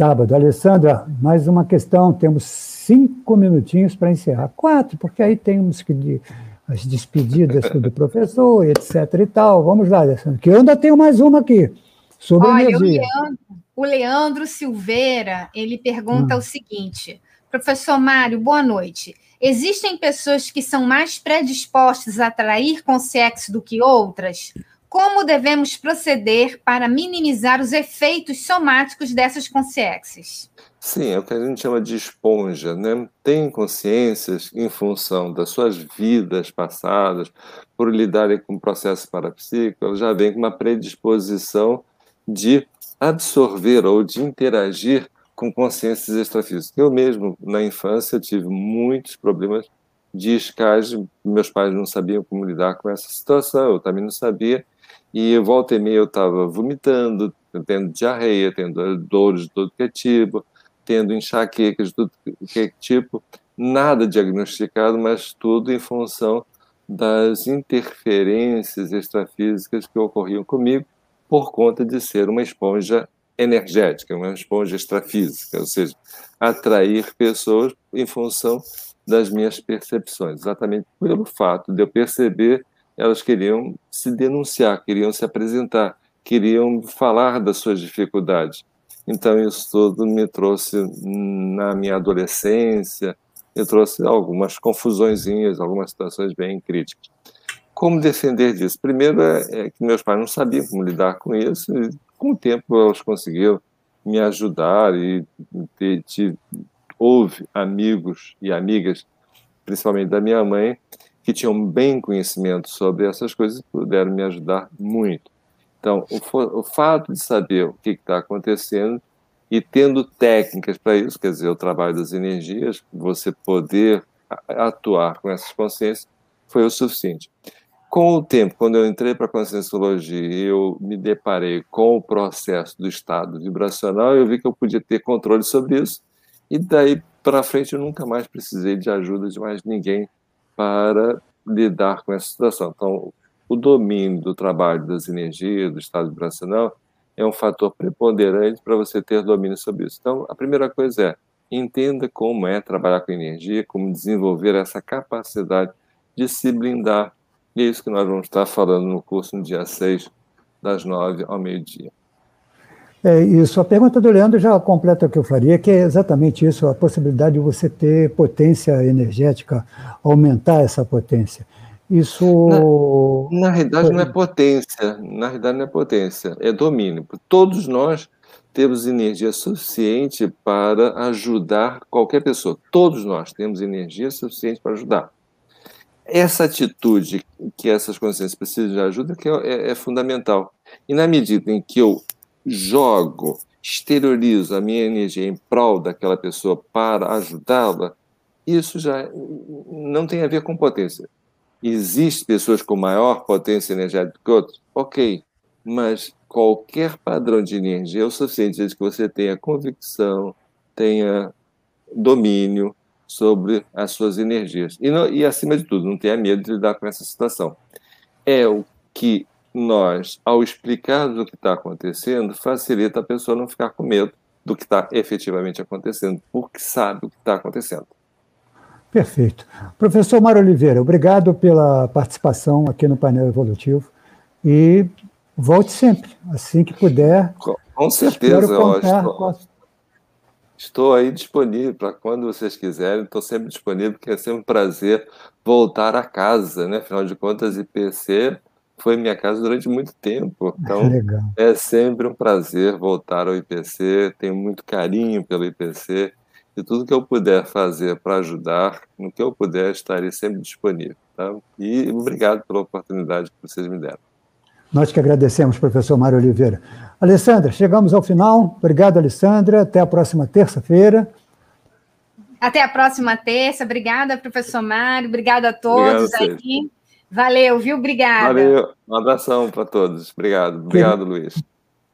Sábado. Alessandra, mais uma questão. Temos cinco minutinhos para encerrar. Quatro, porque aí temos que as despedidas do professor, etc. e tal. Vamos lá, Alessandra, que eu ainda tenho mais uma aqui, sobre Olha, energia. O Leandro, o Leandro Silveira, ele pergunta hum. o seguinte, professor Mário, boa noite. Existem pessoas que são mais predispostas a atrair com sexo do que outras? Como devemos proceder para minimizar os efeitos somáticos dessas consciências? Sim, é o que a gente chama de esponja, né? Tem consciências em função das suas vidas passadas, por lidarem com o processo parapsíquico, ela já vem com uma predisposição de absorver ou de interagir com consciências extrafísicas. Eu mesmo, na infância, tive muitos problemas de escagem, meus pais não sabiam como lidar com essa situação, eu também não sabia, e volta e meia eu estava vomitando, tendo diarreia, tendo dores de todo que é tipo, tendo enxaquecas de todo que é tipo, nada diagnosticado, mas tudo em função das interferências extrafísicas que ocorriam comigo por conta de ser uma esponja energética, uma esponja extrafísica, ou seja, atrair pessoas em função das minhas percepções, exatamente pelo fato de eu perceber elas queriam se denunciar, queriam se apresentar, queriam falar das suas dificuldades. Então, isso tudo me trouxe, na minha adolescência, me trouxe algumas confusõezinhas, algumas situações bem críticas. Como defender disso? Primeiro é, é que meus pais não sabiam como lidar com isso, e com o tempo elas conseguiram me ajudar e ter, houve amigos e amigas, principalmente da minha mãe, que tinham bem conhecimento sobre essas coisas e puderam me ajudar muito. Então, o, o fato de saber o que está acontecendo e tendo técnicas para isso, quer dizer, o trabalho das energias, você poder atuar com essas consciências, foi o suficiente. Com o tempo, quando eu entrei para a conscienciologia eu me deparei com o processo do estado vibracional, eu vi que eu podia ter controle sobre isso, e daí para frente eu nunca mais precisei de ajuda de mais ninguém para lidar com essa situação. Então, o domínio do trabalho das energias, do estado vibracional, é um fator preponderante para você ter domínio sobre isso. Então, a primeira coisa é entenda como é trabalhar com energia, como desenvolver essa capacidade de se blindar. E é isso que nós vamos estar falando no curso no dia 6, das 9 ao meio-dia. É isso. A pergunta do Leandro já completa o que eu faria, que é exatamente isso, a possibilidade de você ter potência energética, aumentar essa potência. Isso. Na, na realidade, não é potência. Na realidade, não é potência, é domínio. Todos nós temos energia suficiente para ajudar qualquer pessoa. Todos nós temos energia suficiente para ajudar. Essa atitude que essas consciências precisam de ajuda que é, é, é fundamental. E na medida em que eu jogo, exteriorizo a minha energia em prol daquela pessoa para ajudá-la, isso já não tem a ver com potência. Existem pessoas com maior potência energética que outras? Ok, mas qualquer padrão de energia é o suficiente desde que você tenha convicção, tenha domínio sobre as suas energias. E, não, e acima de tudo, não tenha medo de lidar com essa situação. É o que nós, ao explicar o que está acontecendo, facilita a pessoa não ficar com medo do que está efetivamente acontecendo, porque sabe o que está acontecendo. Perfeito. Professor Mário Oliveira, obrigado pela participação aqui no painel evolutivo e volte sempre, assim que puder. Com, com certeza, estou, estou aí disponível para quando vocês quiserem, estou sempre disponível, porque é sempre um prazer voltar a casa, né? Afinal de contas, IPC foi minha casa durante muito tempo. Então, Legal. é sempre um prazer voltar ao IPC. Tenho muito carinho pelo IPC. E tudo que eu puder fazer para ajudar, no que eu puder, estarei sempre disponível. Tá? E obrigado pela oportunidade que vocês me deram. Nós que agradecemos, professor Mário Oliveira. Alessandra, chegamos ao final. Obrigado, Alessandra. Até a próxima terça-feira. Até a próxima terça. Obrigada, professor Mário. Obrigada a todos Obrigado aqui. Valeu, viu? Obrigada. Valeu. Um abração para todos. Obrigado. Obrigado, Luiz.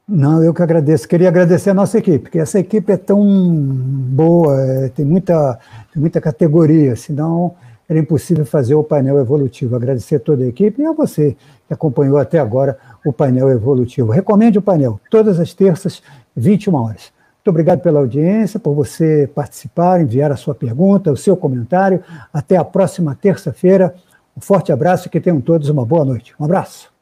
Não, eu que agradeço. Queria agradecer a nossa equipe, porque essa equipe é tão boa, é, tem, muita, tem muita categoria, senão era impossível fazer o painel evolutivo. Agradecer a toda a equipe e a você que acompanhou até agora o painel evolutivo. Recomende o painel, todas as terças, 21 horas. Muito obrigado pela audiência, por você participar, enviar a sua pergunta, o seu comentário. Até a próxima terça-feira. Um forte abraço e que tenham todos uma boa noite. Um abraço.